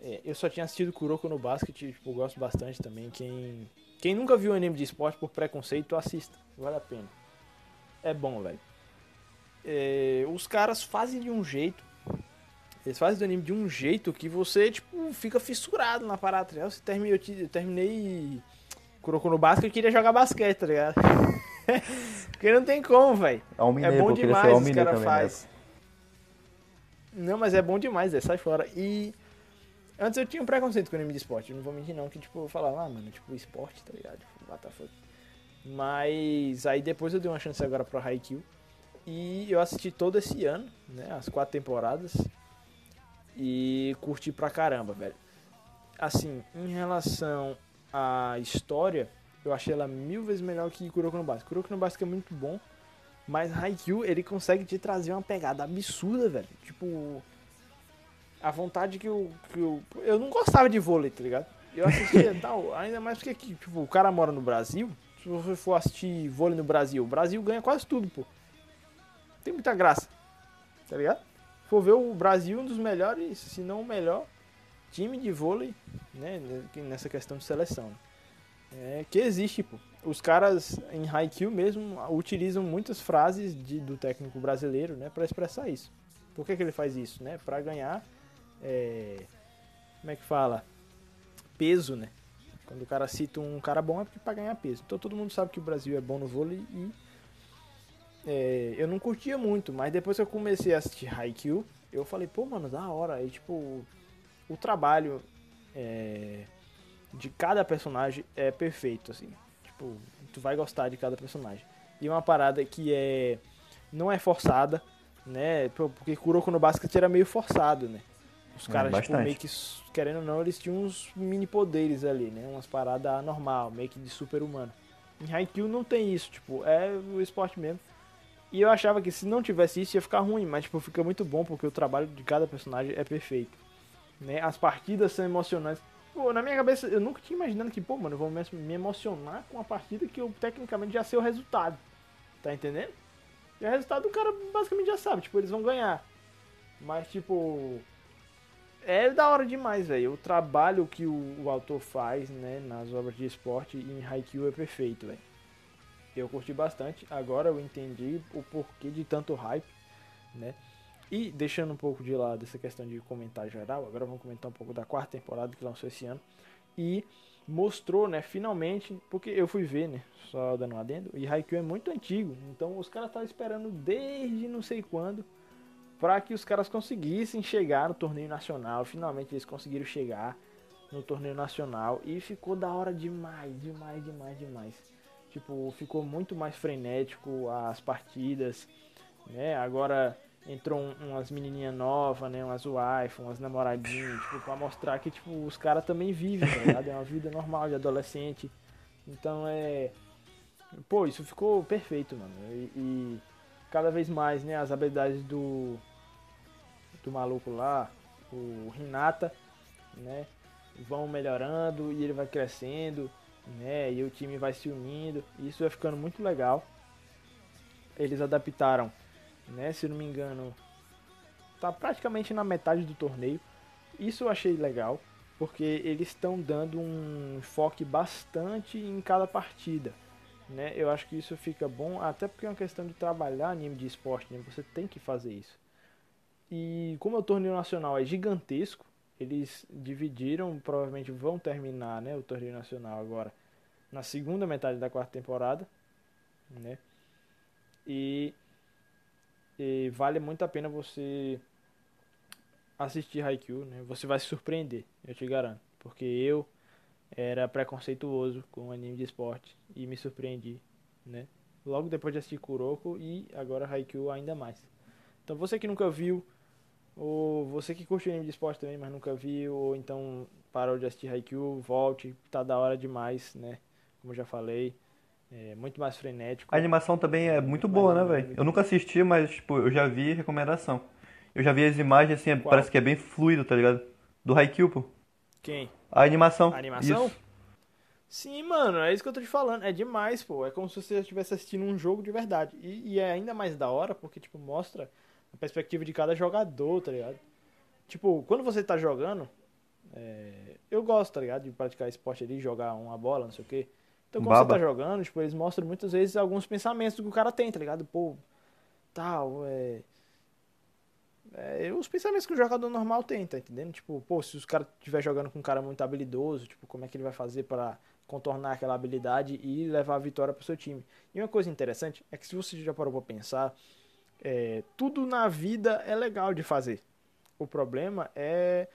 É, eu só tinha assistido Kuroko no Basket, tipo, gosto bastante também. Quem quem nunca viu anime de esporte por preconceito, assista, vale a pena. É bom, velho. É, os caras fazem de um jeito eles fazem do anime de um jeito que você, tipo, fica fissurado na parada, tá eu, te- eu terminei Kuroko no basquete, eu queria jogar basquete, tá ligado? Porque não tem como, velho. Alminei, É bom demais, os caras também, né? faz. Não, mas é bom demais, é, sai fora. E antes eu tinha um preconceito com anime de esporte, não vou mentir não, que tipo, eu falava, ah, mano, tipo, esporte, tá ligado? Tipo, fuck. Mas aí depois eu dei uma chance agora pro Haikyuu. E eu assisti todo esse ano, né, as quatro temporadas. E curti pra caramba, velho. Assim, em relação à história, eu achei ela mil vezes melhor que Kuroko no Basket. Kuroko no Basket é muito bom, mas Haikyuu, ele consegue te trazer uma pegada absurda, velho. Tipo, a vontade que eu, que eu... Eu não gostava de vôlei, tá ligado? Eu assistia tal, ainda mais porque, que, tipo, o cara mora no Brasil. Se você for assistir vôlei no Brasil, o Brasil ganha quase tudo, pô. Tem muita graça, tá ligado? For ver o Brasil, um dos melhores, se não o melhor time de vôlei, né, nessa questão de seleção. né? É, que existe, pô. Os caras em Haikyuu mesmo utilizam muitas frases de- do técnico brasileiro, né, para expressar isso. Por que, que ele faz isso, né? Para ganhar, é, como é que fala, peso, né? Quando o cara cita um cara bom é porque para ganhar peso. Então todo mundo sabe que o Brasil é bom no vôlei e é, eu não curtia muito, mas depois que eu comecei a assistir Haikyuu, eu falei, pô, mano, da hora. Aí, tipo, o trabalho é, de cada personagem é perfeito, assim. Tipo, tu vai gostar de cada personagem. E uma parada que é não é forçada, né? Porque Kuroko no Basket era meio forçado, né? Os É, caras, tipo, bastante. meio que, querendo ou não, eles tinham uns mini poderes ali, né? Umas paradas normal, meio que de super-humano. Em Haikyuu não tem isso, tipo, é o esporte mesmo. E eu achava que se não tivesse isso ia ficar ruim, mas tipo, fica muito bom porque o trabalho de cada personagem é perfeito. Né? As partidas são emocionantes. Pô, na minha cabeça, eu nunca tinha imaginado que, pô, mano, eu vou me emocionar com uma partida que eu tecnicamente já sei o resultado. Tá entendendo? E o resultado o cara basicamente já sabe, tipo, eles vão ganhar. Mas, tipo, é da hora demais, velho. O trabalho que o, o autor faz, né, nas obras de esporte em Haikyuu é perfeito, velho. Eu curti bastante. Agora eu entendi o porquê de tanto hype, né? E deixando um pouco de lado essa questão de comentar geral, agora vamos comentar um pouco da quarta temporada que lançou esse ano. E mostrou, né, finalmente, porque eu fui ver, né, só dando um adendo, e Haikyuu é muito antigo, então os caras estavam esperando desde não sei quando para que os caras conseguissem chegar no torneio nacional. Finalmente eles conseguiram chegar no torneio nacional e ficou da hora demais, demais, demais, demais. Tipo, ficou muito mais frenético as partidas, né? Agora entrou um- umas menininhas novas, né? Umas wife, umas namoradinhas, tipo, pra mostrar que, tipo, os caras também vivem, tá ligado? É uma vida normal de adolescente. Então é. Pô, isso ficou perfeito, mano. E, e cada vez mais, né, as habilidades do. Do maluco lá, o Renata, né? Vão melhorando e ele vai crescendo, né? E o time vai se unindo. Isso vai ficando muito legal. Eles adaptaram, né? Se não me engano, tá praticamente na metade do torneio. Isso eu achei legal, porque eles estão dando um enfoque bastante em cada partida. Né? Eu acho que isso fica bom, até porque é uma questão de trabalhar anime de esporte, né? você tem que fazer isso. E como o torneio nacional é gigantesco, eles dividiram, provavelmente vão terminar né, o torneio nacional agora na segunda metade da quarta temporada. Né? E, e vale muito a pena você assistir Haikyuu, né? Você vai se surpreender, eu te garanto. Porque eu era preconceituoso com anime de esporte e me surpreendi, né? Logo depois de assistir Kuroko e agora Haikyuu ainda mais. Então você que nunca viu, ou você que curte anime de esporte também, mas nunca viu, ou então parou de assistir Haikyuu, volte, tá da hora demais, né? Como eu já falei, é muito mais frenético. A animação também é muito boa, né, velho? Eu nunca assisti, mas, tipo, eu já vi recomendação. Eu já vi as imagens, assim, Qual? parece que é bem fluido, tá ligado? Do Haikyuu, pô. Quem? A animação. A animação? Isso. Sim, mano, é isso que eu tô te falando. É demais, pô. É como se você estivesse assistindo um jogo de verdade. E, e é ainda mais da hora porque, tipo, mostra a perspectiva de cada jogador, tá ligado? Tipo, quando você tá jogando, é, eu gosto, tá ligado? De praticar esporte ali, jogar uma bola, não sei o quê. Então, quando Baba. você tá jogando, tipo, eles mostram muitas vezes alguns pensamentos que o cara tem, tá ligado? Pô, tal, é. É, os pensamentos que o jogador normal tem, tá entendendo? Tipo, pô, se os caras estiver jogando com um cara muito habilidoso, tipo, como é que ele vai fazer para contornar aquela habilidade e levar a vitória pro seu time? E uma coisa interessante é que se você já parou pra pensar, é, tudo na vida é legal de fazer. O problema é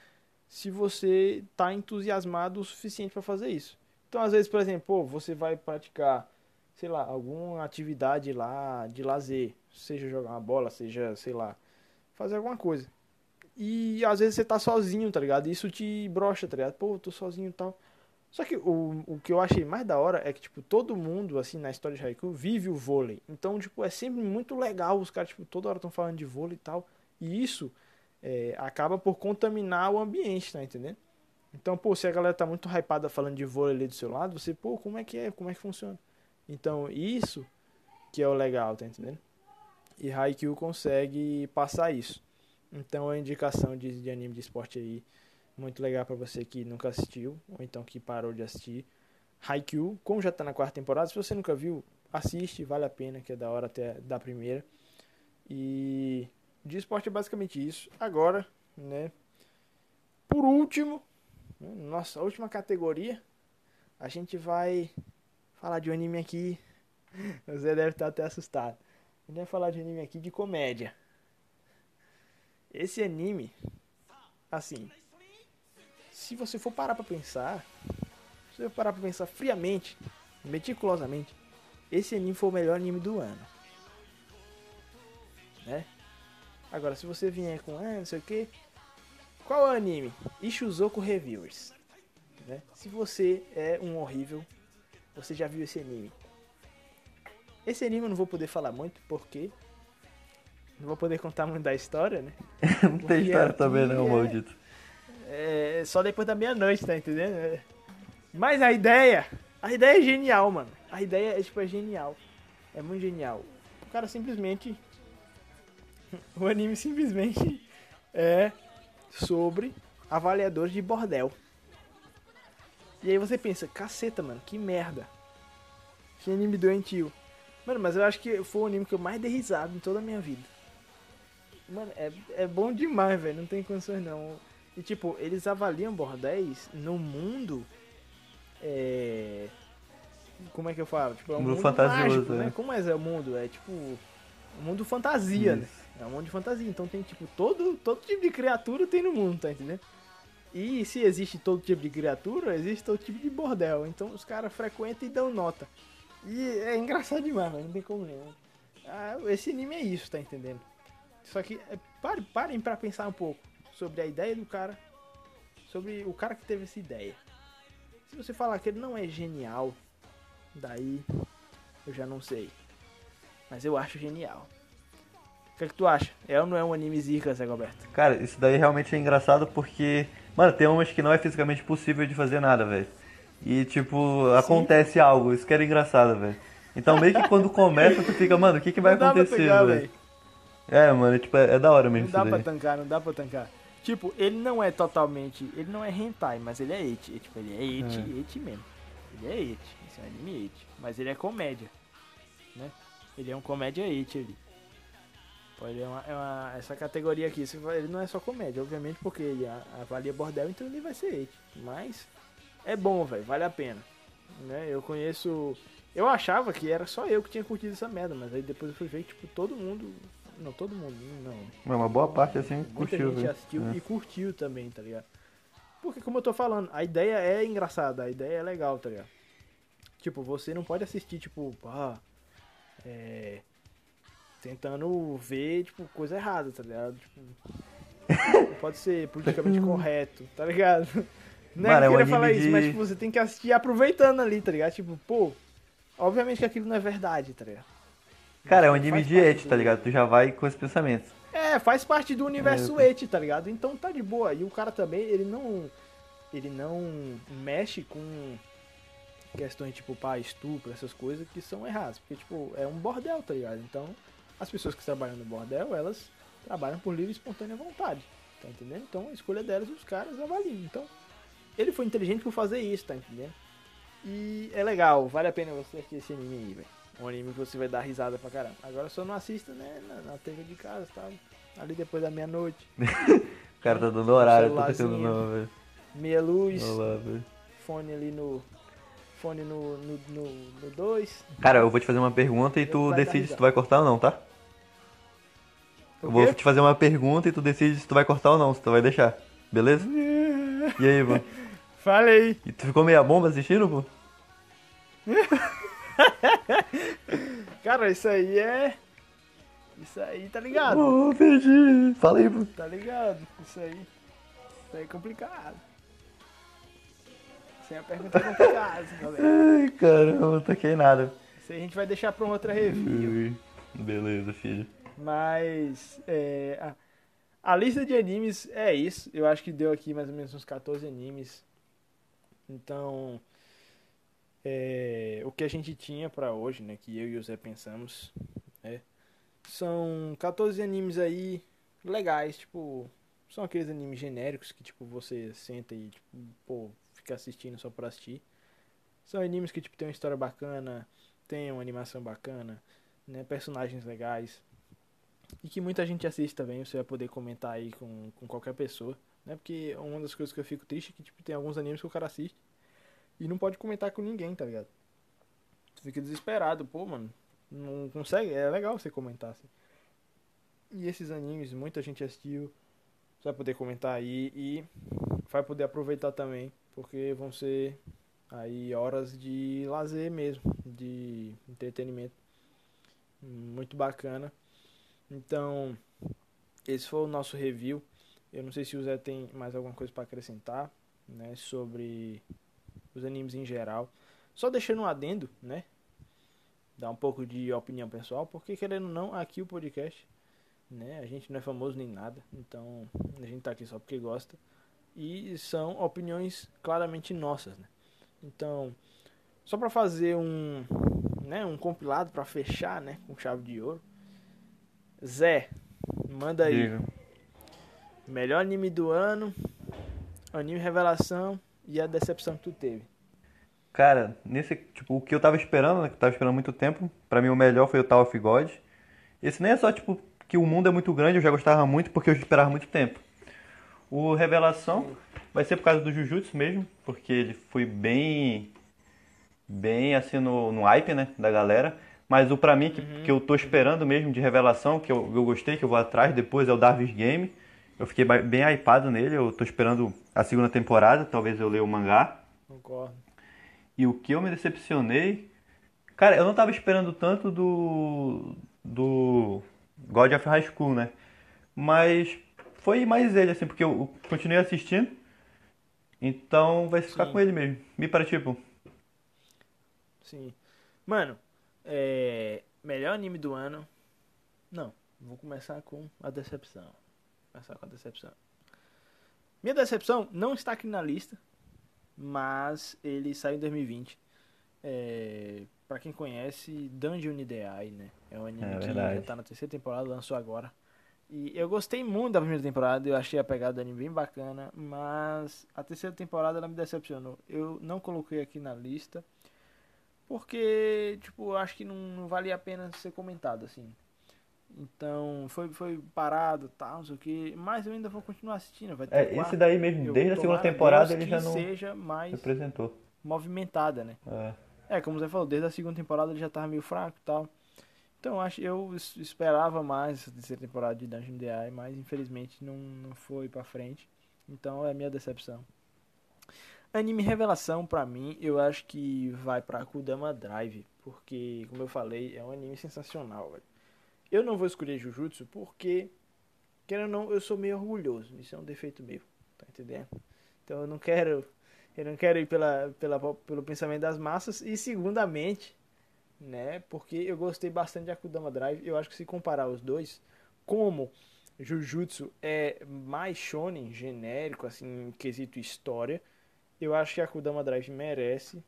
se você tá entusiasmado o suficiente para fazer isso. Então, às vezes, por exemplo, você vai praticar, sei lá, alguma atividade lá de lazer, seja jogar uma bola, seja, sei lá, fazer alguma coisa. E às vezes você tá sozinho, tá ligado? Isso te brocha, tá ligado? Pô, tô sozinho e tal. Só que o, o que eu achei mais da hora é que, tipo, todo mundo, assim, na história de Haikyuu, vive o vôlei. Então, tipo, é sempre muito legal. Os caras, tipo, toda hora estão falando de vôlei e tal. E isso é, acaba por contaminar o ambiente, tá entendendo? Então, pô, se a galera tá muito hypada falando de vôlei ali do seu lado, você, pô, como é que é? Como é que funciona? Então, isso que é o legal, tá entendendo? E Haikyuu consegue passar isso. Então, é indicação de, de anime de esporte aí muito legal pra você que nunca assistiu ou então que parou de assistir. Haikyuu, como já tá na quarta temporada, se você nunca viu, assiste, vale a pena, que é da hora até da primeira. E de esporte é basicamente isso. Agora, né, por último, nossa última categoria, a gente vai falar de um anime aqui. Você deve estar até assustado. A gente vai falar de um anime aqui de comédia. Esse anime, assim, se você for parar pra pensar, se você parar pra pensar friamente, meticulosamente, esse anime foi o melhor anime do ano. Né? Agora, se você vier com, ah, não sei o que, qual é o anime? Ishuzoku Reviewers. Né? Se você é um horrível, você já viu esse anime. Esse anime eu não vou poder falar muito, porque não vou poder contar muito da história, né? Não tem história também, não, é- maldito. É só depois da meia-noite, tá entendendo? É. Mas a ideia, a ideia é genial, mano. A ideia é, tipo, é genial. É muito genial. O cara simplesmente... O anime simplesmente é sobre avaliadores de bordel. E aí você pensa, caceta, mano, que merda. Que anime doentio. Mano, mas eu acho que foi o anime que eu mais dei risada em toda a minha vida. Mano, é, é bom demais, velho. Não tem condições não. E tipo, eles avaliam bordéis no mundo. É. Como é que eu falo? Tipo, é um Mundo mundo, fantasioso, mágico, né? né? Como é o mundo? É tipo. Um mundo fantasia, né? É um mundo de fantasia. Então tem, tipo, todo, todo tipo de criatura tem no mundo, tá entendendo? E se existe todo tipo de criatura, existe todo tipo de bordel. Então os caras frequentam e dão nota. E é engraçado demais, mas não tem como não. Ah, esse anime é isso, tá entendendo? Só que é, pare, parem pra pensar um pouco sobre a ideia do cara, sobre o cara que teve essa ideia. Se você falar que ele não é genial, daí eu já não sei. Mas eu acho genial. O que, é que tu acha? É ou não é um anime zica, Zé Roberto? Cara, isso daí realmente é engraçado porque, mano, tem umas que não é fisicamente possível de fazer nada, velho. E, tipo, acontece algo, isso que era engraçado, velho. Então, meio que quando começa, tu fica, mano, o que que vai acontecer, velho? É, mano, tipo, é, é da hora mesmo Não dá pra daí. tancar, não dá pra tancar. Tipo, ele não é totalmente. Ele não é hentai, mas ele é eti. Tipo, ele é eti, É. eti mesmo. Ele é eti. Esse é um anime eti. Mas ele é comédia. Né? Ele é um comédia eti ali. Ele é uma, é uma- essa categoria aqui, ele não é só comédia, obviamente, porque ele avalia bordel, então ele vai ser eti. Mas é bom, velho, vale a pena. Né? Eu conheço. Eu achava que era só eu que tinha curtido essa merda, mas aí depois eu fui ver que, tipo, todo mundo. Não, todo mundo, não. Mas uma boa parte, assim, Muita curtiu, gente assistiu É. e curtiu também, tá ligado? Porque, como eu tô falando, a ideia é engraçada, a ideia é legal, tá ligado? Tipo, você não pode assistir, tipo, ah, é. Tentando ver, tipo, coisa errada, tá ligado? Tipo, não pode ser politicamente correto, tá ligado? Não é Mano, que é eu queria falar anime isso, de- mas tipo, você tem que assistir aproveitando ali, tá ligado? Tipo, pô, obviamente que aquilo não é verdade, tá ligado? Cara, é um anime de et, tá ligado? Tu já vai com esses pensamentos. É, faz parte do universo É, et, tá ligado? Então tá de boa. E o cara também, ele não. Ele não mexe com questões tipo pá, estupro, essas coisas que são erradas. Porque, tipo, é um bordel, tá ligado? Então, as pessoas que trabalham no bordel, elas trabalham por livre e espontânea vontade. Tá entendendo? Então a escolha delas os caras avaliam. Então, ele foi inteligente por fazer isso, tá entendendo? E é legal, vale a pena você assistir esse anime aí, velho. Um anime que você vai dar risada pra caramba. Agora só não assista, né, na, na TV de casa, tá? Ali depois da meia-noite. O cara tá dando horário, tá tentando não, velho. Meia luz, Olha lá, velho. fone ali no. Fone no 2. No, no dois. Cara, eu vou te fazer uma pergunta e tu decide se tu vai cortar ou não, tá? Eu vou te fazer uma pergunta e tu decide se tu vai cortar ou não, se tu vai deixar. Beleza? E aí, mano? Falei! E tu ficou meia bomba assistindo, pô? Cara, isso aí é. Isso aí, tá ligado? Ô, perdi. Fala aí, pô. Tá ligado? Isso aí. Isso aí é complicado. Isso aí é uma pergunta complicada, galera. Ai, caramba, não toquei nada. Isso aí a gente vai deixar pra uma outra review. Beleza, filho. Mas é, a, a lista de animes é isso. Eu acho que deu aqui mais ou menos uns 14 animes. Então, é, o que a gente tinha pra hoje, né, que eu e o Zé pensamos, né, são 14 animes aí legais, tipo, são aqueles animes genéricos que tipo você senta e tipo, pô, fica assistindo só por assistir. São animes que tipo tem uma história bacana, tem uma animação bacana, né, personagens legais e que muita gente assiste também, você vai poder comentar aí com, com qualquer pessoa, né? Porque uma das coisas que eu fico triste é que tipo, tem alguns animes que o cara assiste e não pode comentar com ninguém, tá ligado? Tu fica desesperado, pô, mano. Não consegue, é legal você comentar assim. E esses animes, muita gente assistiu, você vai poder comentar aí e vai poder aproveitar também, porque vão ser aí horas de lazer mesmo, de entretenimento. Muito bacana. Então, esse foi o nosso review. Eu não sei se o Zé tem mais alguma coisa para acrescentar, né, sobre os animes em geral. Só deixando um adendo, né? Dar um pouco de opinião pessoal, porque querendo ou não, aqui o podcast, né, a gente não é famoso nem nada, então a gente tá aqui só porque gosta. E são opiniões claramente nossas, né? Então, só para fazer um, né, um compilado para fechar, né, com chave de ouro. Zé, manda aí. Diga. Melhor anime do ano, anime revelação e a decepção que tu teve. Cara, nesse, tipo, o que eu tava esperando, né, que eu tava esperando há muito tempo, pra mim o melhor foi o Tower of God. Esse nem é só, tipo, que o mundo é muito grande, eu já gostava muito porque eu esperava muito tempo. O Revelação vai ser por causa do Jujutsu mesmo, porque ele foi bem, bem assim no, no hype, né, da galera. Mas o pra mim, que, que eu tô esperando mesmo de Revelação, que eu, eu gostei, que eu vou atrás depois, é o Darvis Game. Eu fiquei bem hypado nele, eu tô esperando a segunda temporada, talvez eu leia o mangá. Concordo. E o que eu me decepcionei. Cara, eu não tava esperando tanto do. do God of High School, né? Mas foi mais ele, assim, porque eu continuei assistindo. Então vai ficar Sim. com ele mesmo. Me para tipo. Sim. Mano, é... melhor anime do ano. Não, vou começar com a decepção. Vou começar com a decepção. Minha decepção não está aqui na lista, mas ele saiu em 2020. É... Pra quem conhece, Dungeon Ideai, né? É um anime É que já tá na terceira temporada, lançou agora. E eu gostei muito da primeira temporada, eu achei a pegada do anime bem bacana, mas a terceira temporada ela me decepcionou. Eu não coloquei aqui na lista, porque, tipo, eu acho que não, não valia a pena ser comentado, assim. Então, foi, foi parado, tal, não sei o que, mas eu ainda vou continuar assistindo, vai ter É, esse daí mesmo, desde a segunda temporada ele já não seja mais representou. movimentada, né? É. É, como você falou, desde a segunda temporada ele já tava meio fraco e tal. Então acho eu es- esperava mais essa terceira temporada de Dungeon DI, mas infelizmente não, não foi pra frente. Então é a minha decepção. Anime revelação pra mim, eu acho que vai pra Kudama Drive, porque como eu falei, é um anime sensacional, velho. Eu não vou escolher Jujutsu porque querendo ou não, eu sou meio orgulhoso, isso é um defeito meu, tá entendendo? Então eu não quero eu não quero ir pela, pela, pelo pensamento das massas. E segundamente, né? Porque eu gostei bastante de Akudama Drive. Eu acho que se comparar os dois, como Jujutsu é mais shonen, genérico, assim, em quesito história, eu acho que Akudama Drive merece,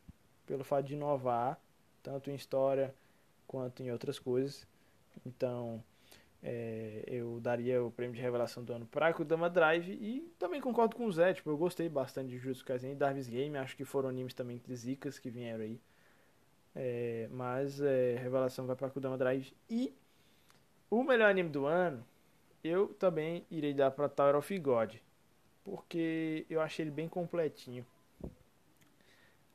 pelo fato de inovar, tanto em história quanto em outras coisas. Então, é, eu daria o prêmio de revelação do ano para Kudama Drive e também concordo com o Zé, tipo, eu gostei bastante de Jujutsu Kaisen e Darvis Game, acho que foram animes também zicas que vieram aí. É, mas é, revelação vai para Kudama Drive e o melhor anime do ano, eu também irei dar para Tower of God, porque eu achei ele bem completinho.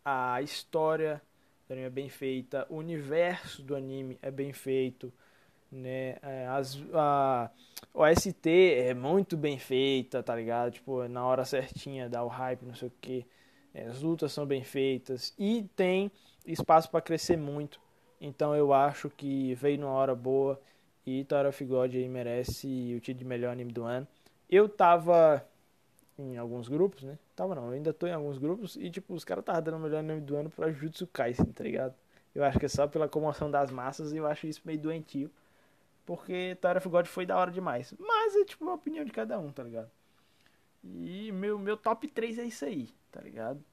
A história do anime é bem feita, o universo do anime é bem feito, né? É, As, a OST é muito bem feita, tá ligado? Tipo, na hora certinha, dá o hype, não sei o que. as lutas são bem feitas e tem espaço para crescer muito. Então eu acho que veio numa hora boa e Tower of God aí merece o título de melhor anime do ano. Eu tava em alguns grupos, né? Tava não, eu ainda tô em alguns grupos e tipo, os caras estavam dando o melhor anime do ano pra Jujutsu Kaisen, tá ligado? Eu acho que é só pela comoção das massas e eu acho isso meio doentio. Porque Tower of God foi da hora demais. Mas é tipo a opinião de cada um, tá ligado? E meu, meu top 3 é isso aí, tá ligado?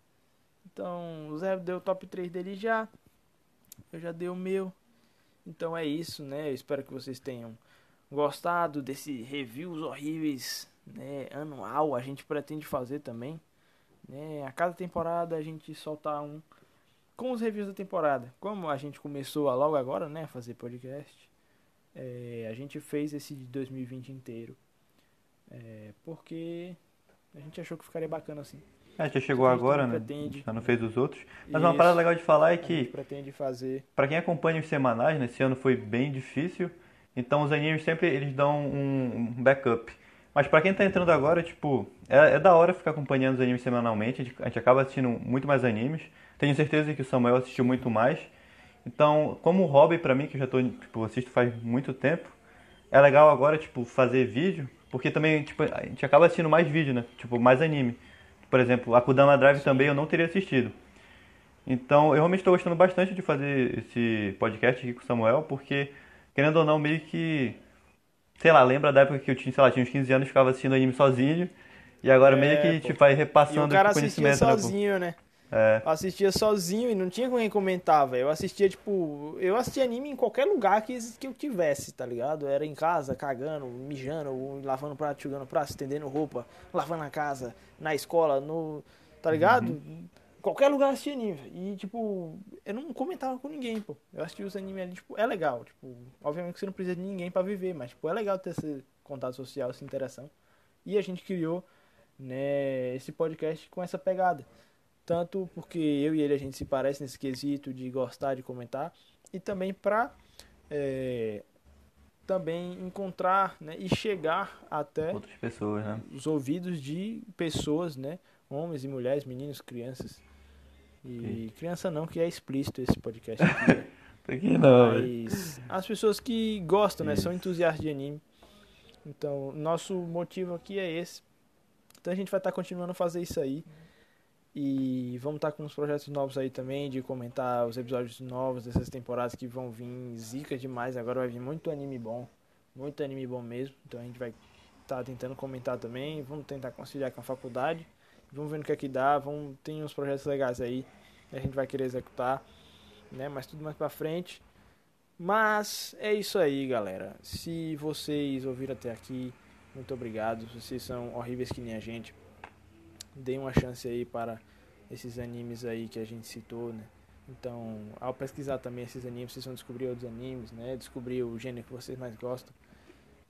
Então, o Zé deu o top 3 dele já. Eu já dei o meu. Então é isso, né? Eu espero que vocês tenham gostado desse reviews horríveis, né? Anual, a gente pretende fazer também. Né? A cada temporada a gente soltar um com os reviews da temporada. Como a gente começou a logo agora, né? a Fazer podcast. É, a gente fez esse de 2020 inteiro. É, porque a gente achou que ficaria bacana assim. É, já chegou A gente agora, né? pretende. Já não fez os outros. Mas uma Isso. parada legal de falar é A gente que, pretende fazer. pra quem acompanha os semanais, né, esse ano foi bem difícil. Então os animes sempre eles dão um backup. Mas pra quem tá entrando agora, tipo, é, é da hora ficar acompanhando os animes semanalmente. A gente, a gente acaba assistindo muito mais animes. Tenho certeza que o Samuel assistiu muito mais. Então, como hobby pra mim, que eu já tô, tipo, assisto faz muito tempo, é legal agora, tipo, fazer vídeo, porque também, tipo, a gente acaba assistindo mais vídeo, né? Tipo, mais anime. Por exemplo, a Kudama Drive também eu não teria assistido. Então, eu realmente estou gostando bastante de fazer esse podcast aqui com o Samuel, porque, querendo ou não, meio que, sei lá, lembra da época que eu tinha, sei lá, tinha uns 15 anos, ficava assistindo anime sozinho, e agora É, meio que, pô. tipo, vai E repassando o cara esse assistia conhecimento, né, sozinho, né? É. Eu assistia sozinho e não tinha com quem comentar, velho. Eu assistia, tipo, eu assistia anime em qualquer lugar que, que eu tivesse, tá ligado? Era em casa, cagando, mijando, lavando prato, jogando prato, estendendo roupa, lavando a casa, na escola, no. Tá ligado? Uhum. Qualquer lugar eu assistia anime. E, tipo, eu não comentava com ninguém, pô. Eu assistia os animes ali, tipo, é legal. Tipo, obviamente que você não precisa de ninguém pra viver, mas, tipo, é legal ter esse contato social, essa interação. E a gente criou, né, esse podcast com essa pegada. Tanto porque eu e ele a gente se parece nesse quesito de gostar de comentar e também para também encontrar né, e chegar até Outras pessoas, né? os ouvidos de pessoas, né, homens e mulheres, meninos, crianças. E criança não, que é explícito esse podcast aqui. Aqui não. Mas as pessoas que gostam, né, são entusiastas de anime. Então, nosso motivo aqui é esse. Então a gente vai estar continuando a fazer isso aí. E vamos estar com uns projetos novos aí também, de comentar os episódios novos dessas temporadas que vão vir zica demais. Agora vai vir muito anime bom. Muito anime bom mesmo. Então a gente vai estar tentando comentar também. Vamos tentar conciliar com a faculdade. Vamos ver no que é que dá. Vamos, tem uns projetos legais aí. Que a gente vai querer executar. Né? Mas tudo mais pra frente. Mas é isso aí, galera. Se vocês ouviram até aqui, muito obrigado. Vocês são horríveis que nem a gente. Deem uma chance aí para esses animes aí que a gente citou, né? Então, ao pesquisar também esses animes, vocês vão descobrir outros animes, né? Descobrir o gênero que vocês mais gostam.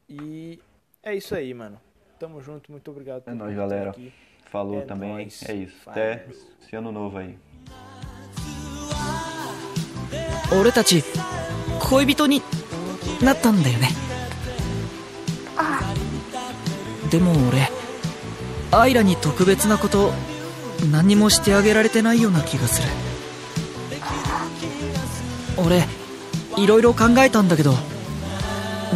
E é isso aí, mano. Tamo junto, muito obrigado É por nóis, estar galera. aqui. Falou É também. nóis. É isso. Até esse ano novo aí. 俺たち恋人になったんだよねでも俺アイラに特別なこと何にもしてあげられてないような気がする俺いろいろ考えたんだけど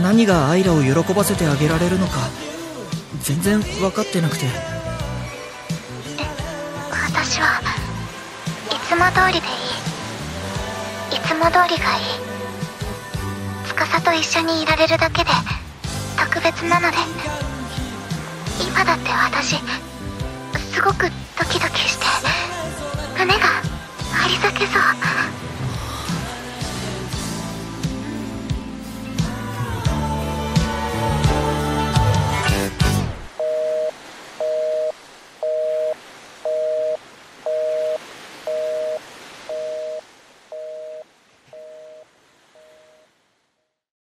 何がアイラを喜ばせてあげられるのか全然分かってなくても通りでいいいつも通りがいい。司と一緒にいられるだけで特別なので。今だって私すごくドキドキして胸が張り裂けそう。